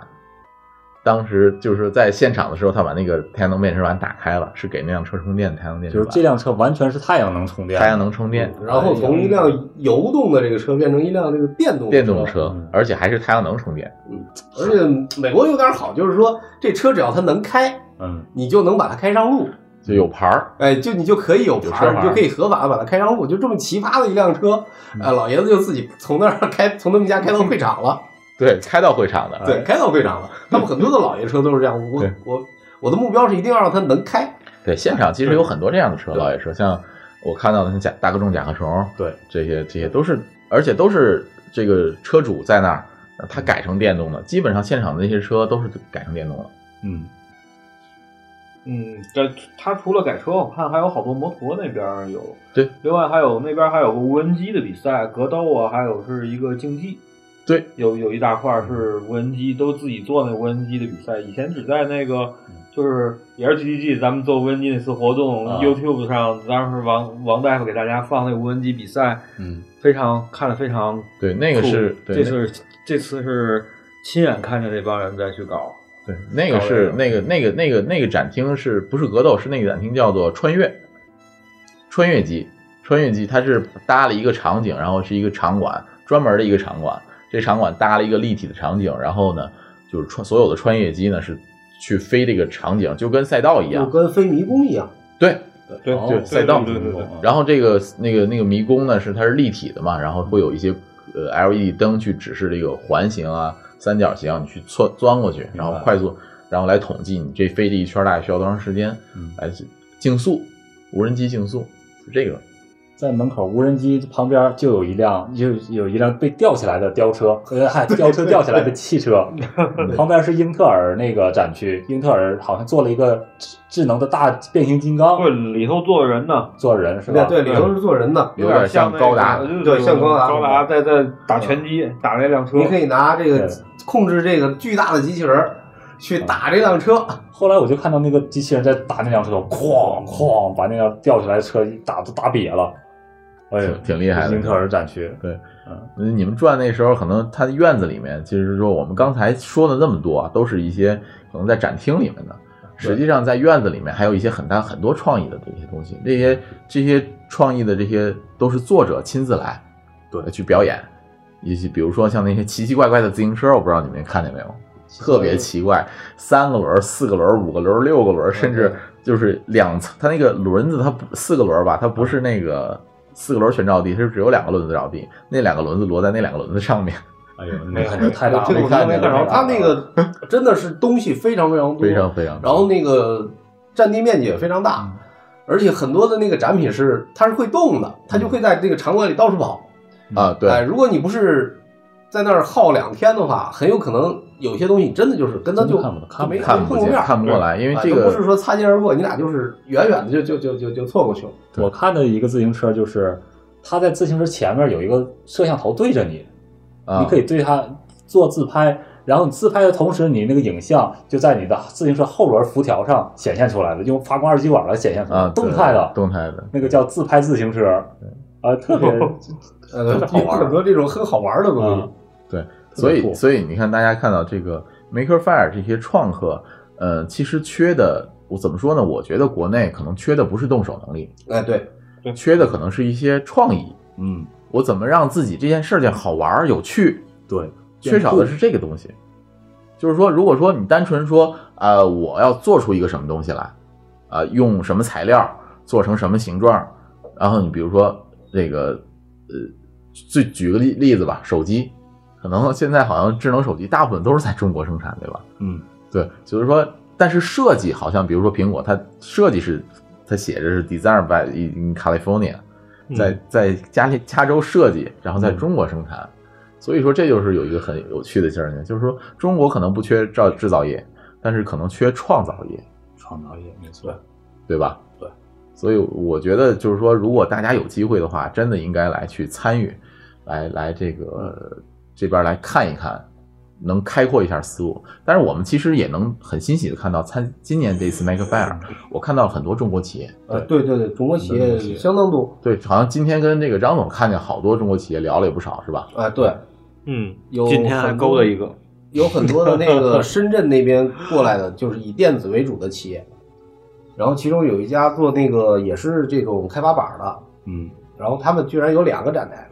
当时就是在现场的时候，他把那个太阳能电池板打开了，是给那辆车充电的太阳能电池板。就是这辆车完全是太阳能充电，太阳能充电，然后从一辆油动的这个车变成一辆这个电动电动车嗯，而且还是太阳能充电。嗯而且美国有点好，就是说这车只要它能开，嗯，你就能把它开上路。就有牌儿，哎，就你就可以有有牌儿，车你就可以合法的把它开上路，就这么奇葩的一辆车，哎，老爷子就自己从那儿开，从他们家开到会场了，[laughs] 对，开到会场的，对，开到会场了。他们很多的老爷车都是这样，我我我的目标是一定要让它能开，对，现场其实有很多这样的车，老爷车，像我看到的像甲大个重甲壳虫，对，这些这些都是，而且都是这个车主在那儿，他改成电动的，基本上现场的那些车都是改成电动的。嗯，嗯，这它除了改车，我看还有好多摩托那边有。对，另外还有那边还有个无人机的比赛，格斗啊，还有是一个竞技。对，有有一大块是无人机，都自己做那无人机的比赛。以前只在那个就是也是 GTG 咱们做无人机那次活动、啊 YouTube 上，当时王王大夫给大家放那无人机比赛，嗯，非常看的非常对，那个是对，这次这次是亲眼看见那帮人在去搞。对，那个是那个那个那个那个展厅是不是格斗？是那个展厅叫做穿越，穿越机，穿越机，它是搭了一个场景，然后是一个场馆，专门的一个场馆。这场馆搭了一个立体的场景，然后呢，就是穿所有的穿越机呢是去飞这个场景，就跟赛道一样就。跟飞迷宫一样。对，对哦就赛道对对对对对然后这个那个那个迷宫呢是它是立体的嘛，然后会有一些呃 LED 灯去指示这个环形啊、三角形，你去钻钻过去，然后快速，然后来统计你这飞这一圈大概需要多长时间，嗯来竞速，无人机竞速是这个。在门口无人机旁边就有一辆，就有一辆被吊起来的吊车，呃，还吊车 [laughs] 吊起来的汽车，旁边是英特尔那个展区，英特尔好像做了一个智智能的大变形金刚，对，里头坐人呢，坐人是吧？对，里头是坐人的，有点像高达对像高达高达在在打拳击，打那辆车。你可以拿这个对控制这个巨大的机器人儿去打这辆车。后来我就看到那个机器人在打那辆车，哐哐把那辆吊起来的车一打都打瘪了，哎呦，挺挺厉害的。英特尔展区，对，嗯，你们转那时候，可能它的院子里面，其实是说我们刚才说的那么多啊，都是一些可能在展厅里面的。实际上，在院子里面还有一些很大很多创意的这些东西，这些这些创意的这些都是作者亲自来，对，去表演。一些比如说像那些奇奇怪怪的自行车，我不知道你们看见没有，特别奇怪，三个轮儿、四个轮儿、五个轮儿、六个轮儿，甚至就是两层，它那个轮子它不四个轮儿吧，它不是那个四个轮儿全着地，它是只有两个轮子着地，那两个轮子摞在那两个轮子上面，[laughs] 哎呦，没看着太大了，这个我没看着。太大了它那个 [laughs] 真的是东西非常非常多，非常非常然后那个占地面积也非常大，而且很多的那个展品是它是会动的，它就会在这个场馆里到处跑。啊，对，哎，如果你不是在那儿耗两天的话，很有可能有些东西真的就是跟他就看不看就没看不见没碰过面儿，看不过来，因为这个不是说擦肩而过，你俩就是远远的就就就就就错过去了。我看的一个自行车就是，他在自行车前面有一个摄像头对着你，啊。你可以对他做自拍，然后你自拍的同时，你那个影像就在你的自行车后轮辐条上显现出来了，用发光二极管来显现出来，啊，动态的，动态的，那个叫自拍自行车，啊，特别 [laughs] 呃，好玩很多这种很好玩的东西。嗯对，所以所以你看，大家看到这个 Maker Faire 这些创客，呃，其实缺的，我怎么说呢？我觉得国内可能缺的不是动手能力，哎，对，缺的可能是一些创意。嗯，我怎么让自己这件事情好玩儿、有趣？对，缺少的是这个东西。就是说，如果说你单纯说，呃，我要做出一个什么东西来，啊、用什么材料做成什么形状，然后你比如说这个，呃，最举个例例子吧，手机，可能现在好像智能手机大部分都是在中国生产，对吧？嗯，对，就是说，但是设计好像，比如说苹果，它设计是它写着是 design by in California，在嗯在加利加州设计，然后在中国生产，所以说这就是有一个很有趣的事情，就是说中国可能不缺造制造业，但是可能缺创造业，创造业没错，对吧？对，所以我觉得就是说，如果大家有机会的话，真的应该来去参与，来来这个这边来看一看，能开阔一下思路。但是我们其实也能很欣喜的看到参今年这次 Make Fair，我看到了很多中国企业。呃，对对对，中国企业相当多。对，好像今天跟这个张总看见好多中国企业聊了也不少，是吧？啊，对，嗯，有今天还勾了一个，有很多的那个 [laughs] 深圳那边过来的，就是以电子为主的企业，然后其中有一家做那个也是这种开发板的，嗯，然后他们居然有两个展台，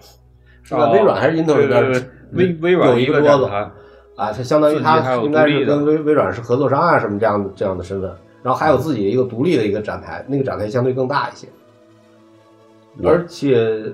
是在哦微软还是英特尔那儿对对对微微软有一一个桌子啊，它相当于它应该是跟微微软是合作商啊什么这样的这样的身份，然后还有自己的一个独立的一个展台，那个展台相对更大一些，而且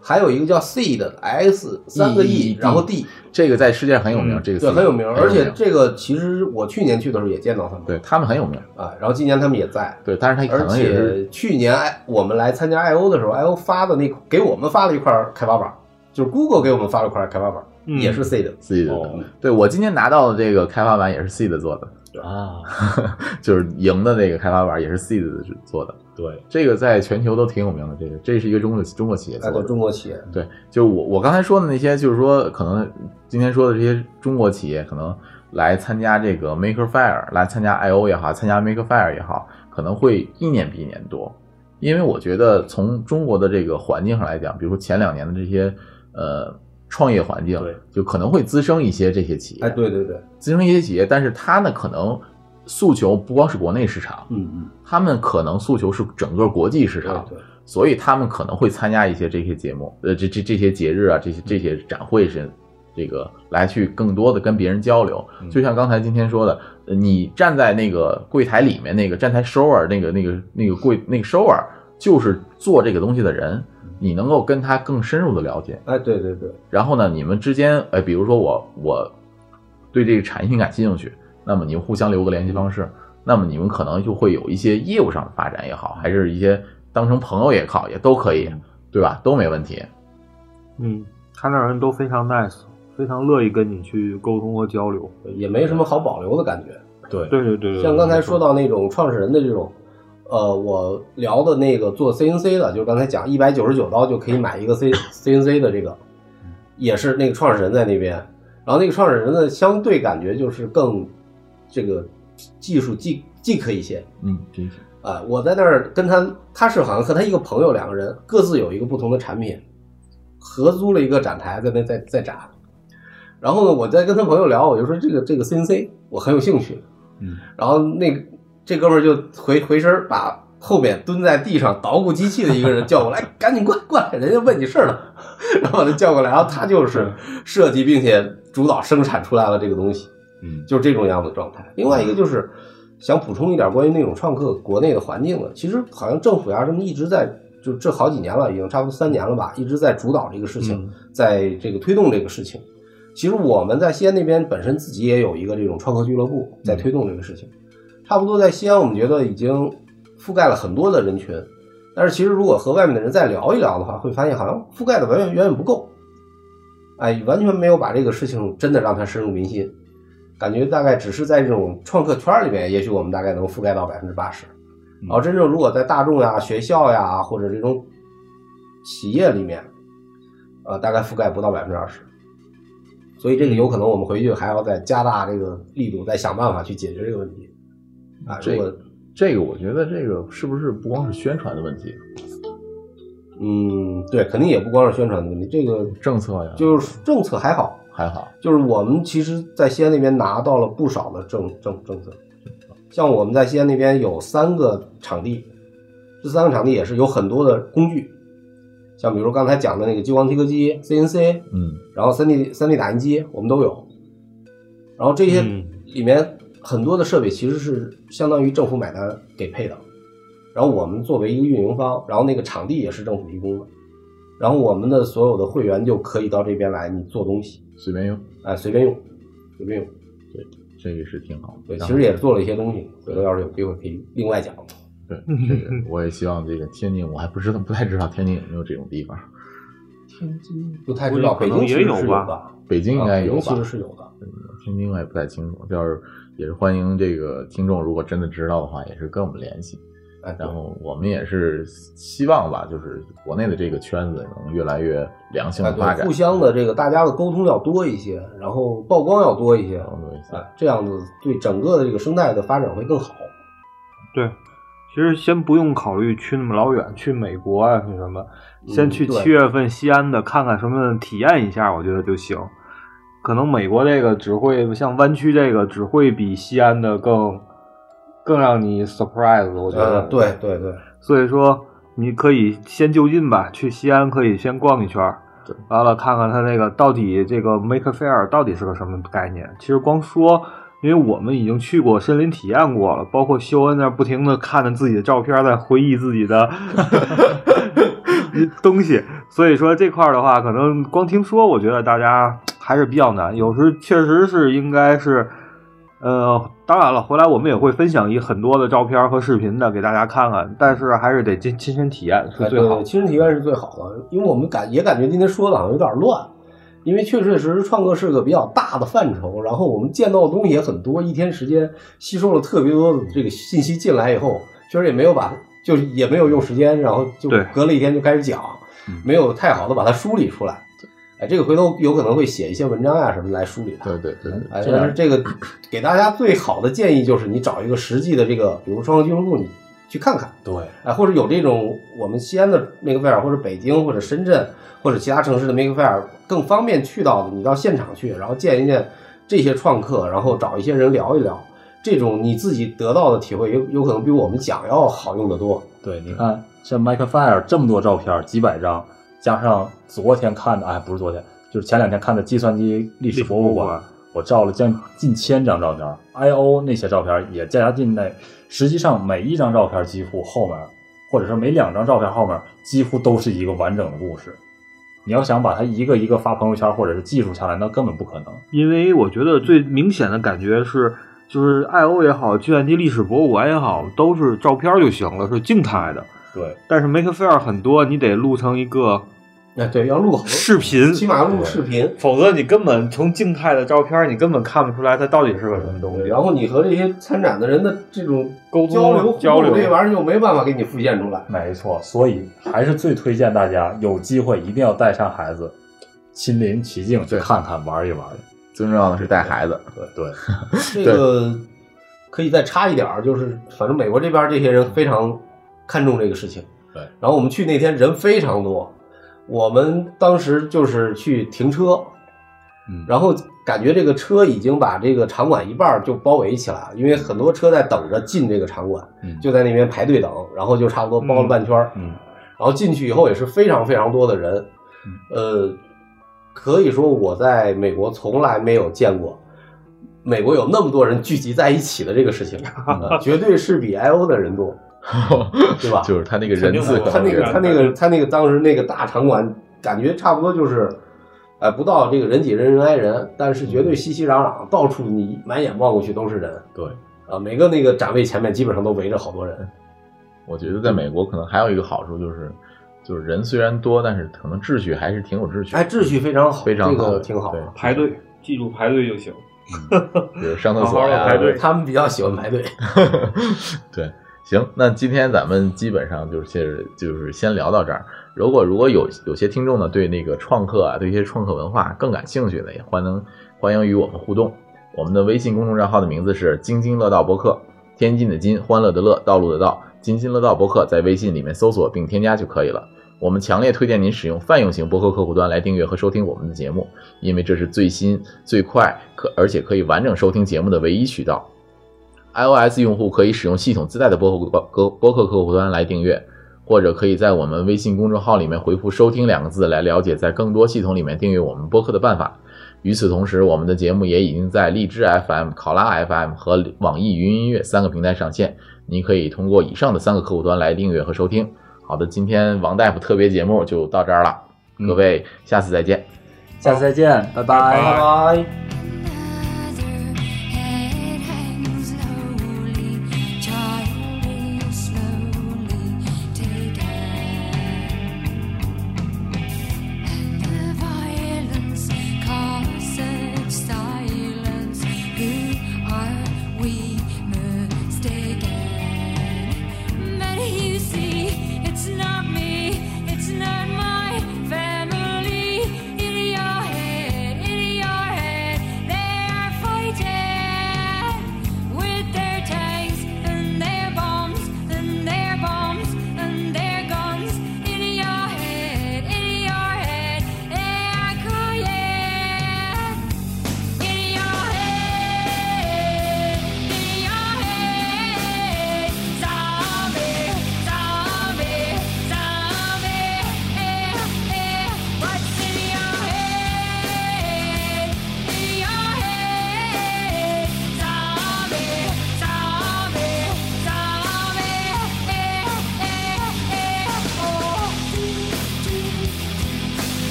还有一个叫 C 的 S 三个 E，E 然后 D，这个在世界上很有名，嗯这个对，很有名。而且这个其实我去年去的时候也见到他们，对他们很有名，啊，然后今年他们也在，对，但是他可而能也去年 I 我们来参加 I O 的时候，I O 发的那给我们发了一块开发板，就是 Google 给我们发了一块开发板，嗯也是的。哦对我今天拿到的这个开发板也是 C 的做的，啊，[laughs] 就是赢的那个开发板也是 C 的做的。对，这个在全球都挺有名的，这个这是一个中国中国企业做的。中国企业，对，就是我我刚才说的那些，就是说可能今天说的这些中国企业，可能来参加这个 Maker Faire，来参加 I O 也好，参加 Maker Faire 也好，可能会一年比一年多。因为我觉得从中国的这个环境上来讲，比如说前两年的这些呃创业环境对，就可能会滋生一些这些企业，哎，对对对，滋生一些企业，但是它呢可能诉求不光是国内市场，嗯嗯，他们可能诉求是整个国际市场，对对。所以他们可能会参加一些这些节目，呃，这这这些节日啊，这些这些展会是这个来去更多的跟别人交流。就像刚才今天说的，呃你站在那个柜台里面，那个站台收尔，那个那个那个柜那个收儿，就是做这个东西的人，你能够跟他更深入的了解。哎，对对对，然后呢，你们之间，哎，比如说我我对这个产品感兴趣，那么你们互相留个联系方式，那么你们可能就会有一些业务上的发展也好，还是一些当成朋友也好，也都可以，对吧？都没问题。嗯，他那人都非常 nice，非常乐意跟你去沟通和交流。也没什么好保留的感觉。对，对对对对，像刚才说到那种创始人的这种，呃，我聊的那个做 CNC 的，就是刚才讲一百九十九刀就可以买一个 C [laughs] CNC 的这个，也是那个创始人在那边，然后那个创始人呢，相对感觉就是更这个技术技技可一些。嗯。啊、我在那儿跟他，他是好像和他一个朋友两个人各自有一个不同的产品，合租了一个展台在那在在展。然后呢，我在跟他朋友聊，我就说这个这个 CNC 我很有兴趣，嗯，然后那个这哥们儿就回回身儿把后面蹲在地上捣鼓机器的一个人叫过来，赶紧过来过来，人家问你事儿呢。然后把他叫过来，然后他就是设计并且主导生产出来了这个东西，嗯，就是这种样子的状态。另外一个就是想补充一点关于那种创客国内的环境的，其实好像政府呀什么一直在就这好几年了，已经差不多三年了吧，一直在主导这个事情，嗯在这个推动这个事情。其实我们在西安那边本身自己也有一个这种创客俱乐部在推动这个事情，差不多在西安我们觉得已经覆盖了很多的人群，但是其实如果和外面的人再聊一聊的话，会发现好像覆盖的远远远远不够，哎，完全没有把这个事情真的让它深入民心，感觉大概只是在这种创客圈里面，也许我们大概能覆盖到百分之八十，然后真正如果在大众呀、学校呀或者这种企业里面，呃，大概覆盖不到百分之二十。所以这个有可能我们回去还要再加大这个力度，再想办法去解决这个问题。啊，这个这个，我觉得这个是不是不光是宣传的问题，嗯，对，肯定也不光是宣传的问题，这个政策呀，就是政策还好，还好。就是我们其实，在西安那边拿到了不少的政政政策，像我们在西安那边有三个场地，这三个场地也是有很多的工具，像比如刚才讲的那个激光切割机、CNC，嗯，然后三 D 三 D 打印机我们都有，然后这些嗯里面很多的设备其实是相当于政府买单给配的，然后我们作为一个运营方，然后那个场地也是政府提供的，然后我们的所有的会员就可以到这边来，你做东西，随便用，哎，随便用，随便用。对这个是挺好。对，其实也做了一些东西，回头要是有机会可以另外讲。对，这个我也希望这个天津，我还不知道，不太知道天津有没有这种地方。天津不太知道，北京其实也有吧北京应该有其实是有的。嗯天津我也不太清楚，要是也是欢迎这个听众，如果真的知道的话，也是跟我们联系。哎，然后我们也是希望吧，就是国内的这个圈子能越来越良性哎，的发展，对，互相的这个大家的沟通要多一些，然后曝光要多一些。哎，这样子对整个的这个生态的发展会更好。对，其实先不用考虑去那么老远，去美国啊，去什么，先去对七月份西安的看看什么，体验一下，我觉得就行。可能美国这个只会像湾区这个只会比西安的更更让你 surprise，我觉得。呃，对对对，所以说你可以先就近吧，去西安可以先逛一圈，对完了看看它那个到底这个 Make Fair 到底是个什么概念。其实光说，因为我们已经去过森林体验过了，包括修恩那儿不停的看着自己的照片，在回忆自己的 [laughs] 东西，所以说这块儿的话，可能光听说，我觉得大家还是比较难。有时确实是应该是。呃，当然了，回来我们也会分享一很多的照片和视频的给大家看看，但是还是得亲亲身体验是哎最好对，。亲身体验是最好的，因为我们感也感觉今天说的好像有点乱，因为确确实实创客是个比较大的范畴，然后我们见到的东西也很多，一天时间吸收了特别多的这个信息进来以后，确实也没有把就是也没有用时间，然后就隔了一天就开始讲，没有太好的把它梳理出来。哎，这个回头有可能会写一些文章呀、什么来梳理它。对对对，哎，但是这个给大家最好的建议就是你找一个实际的这个，比如创客俱乐部，你去看看。对，哎，或者有这种我们西安的 Make Fair，或者北京或者深圳或者其他城市的 Make Fair 更方便去到的，你到现场去，然后见一见这些创客，然后找一些人聊一聊，这种你自己得到的体会有有可能比我们讲要好用的多。对，你看像 Mike Fire 这么多照片，几百张，加上昨天看的，哎，不是昨天，就是前两天看的计算机历史博物馆，我照了将近千张照片，I O 那些照片也加进来。实际上每一张照片几乎后面，或者说每两张照片后面，几乎都是一个完整的故事。你要想把它一个一个发朋友圈或者是记录下来，那根本不可能。因为我觉得最明显的感觉是，就是 I O 也好，计算机历史博物馆也好，都是照片就行了，是静态的。对，但是 Make Fair 很多，你得录成一个哎，对，要录视频，起码要录视频。否则你根本从静态的照片，你根本看不出来它到底是个什么东西。然后你和这些参展的人的这种沟通交流交流这玩意儿就没办法给你复现出来。没错，所以还是最推荐大家有机会一定要带上孩子，亲临其境去看看玩一玩。最重要的是带孩子。对对，[laughs] 这个可以再插一点儿，就是反正美国这边这些人非常看重这个事情。对，然后我们去那天人非常多，我们当时就是去停车，嗯，然后感觉这个车已经把这个场馆一半儿就包围起来了，因为很多车在等着进这个场馆，嗯就在那边排队等，然后就差不多包了半圈儿。嗯，然后进去以后也是非常非常多的人，呃，可以说我在美国从来没有见过美国有那么多人聚集在一起的这个事情，[laughs] 呃绝对是比 I O 的人多。[laughs] 对吧？就是他那个人字他那个他那个他那个当时那个大场馆，感觉差不多就是，呃，不到这个人挤人人挨人，但是绝对熙熙攘攘，到处你满眼望过去都是人对，啊，每个那个展位前面基本上都围着好多人。我觉得在美国可能还有一个好处就是，就是人虽然多，但是可能秩序还是挺有秩序的。哎，秩序非常好，非常好个挺好。对排队，记住排队就行。比如上厕所 [laughs] 好好呀、排队他们比较喜欢排队。[laughs] 对，行，那今天咱们基本上就是就是先聊到这儿。如果如果有有些听众呢对那个创客啊，对一些创客文化更感兴趣的，也欢迎欢迎与我们互动。我们的微信公众账号的名字是“津津乐道播客”，天津的津，欢乐的乐，道路的道，津津乐道播客，在微信里面搜索并添加就可以了。我们强烈推荐您使用泛用型播客客户端来订阅和收听我们的节目，因为这是最新、最快可而且可以完整收听节目的唯一渠道。iOS 用户可以使用系统自带的播客播客客户端来订阅，或者可以在我们微信公众号里面回复“收听”两个字来了解在更多系统里面订阅我们播客的办法。与此同时，我们的节目也已经在荔枝 FM、考拉 FM 和网易云音乐三个平台上线，您可以通过以上的三个客户端来订阅和收听。好的，今天王大夫特别节目就到这儿了，各位下次再见。下次再见，拜拜拜拜。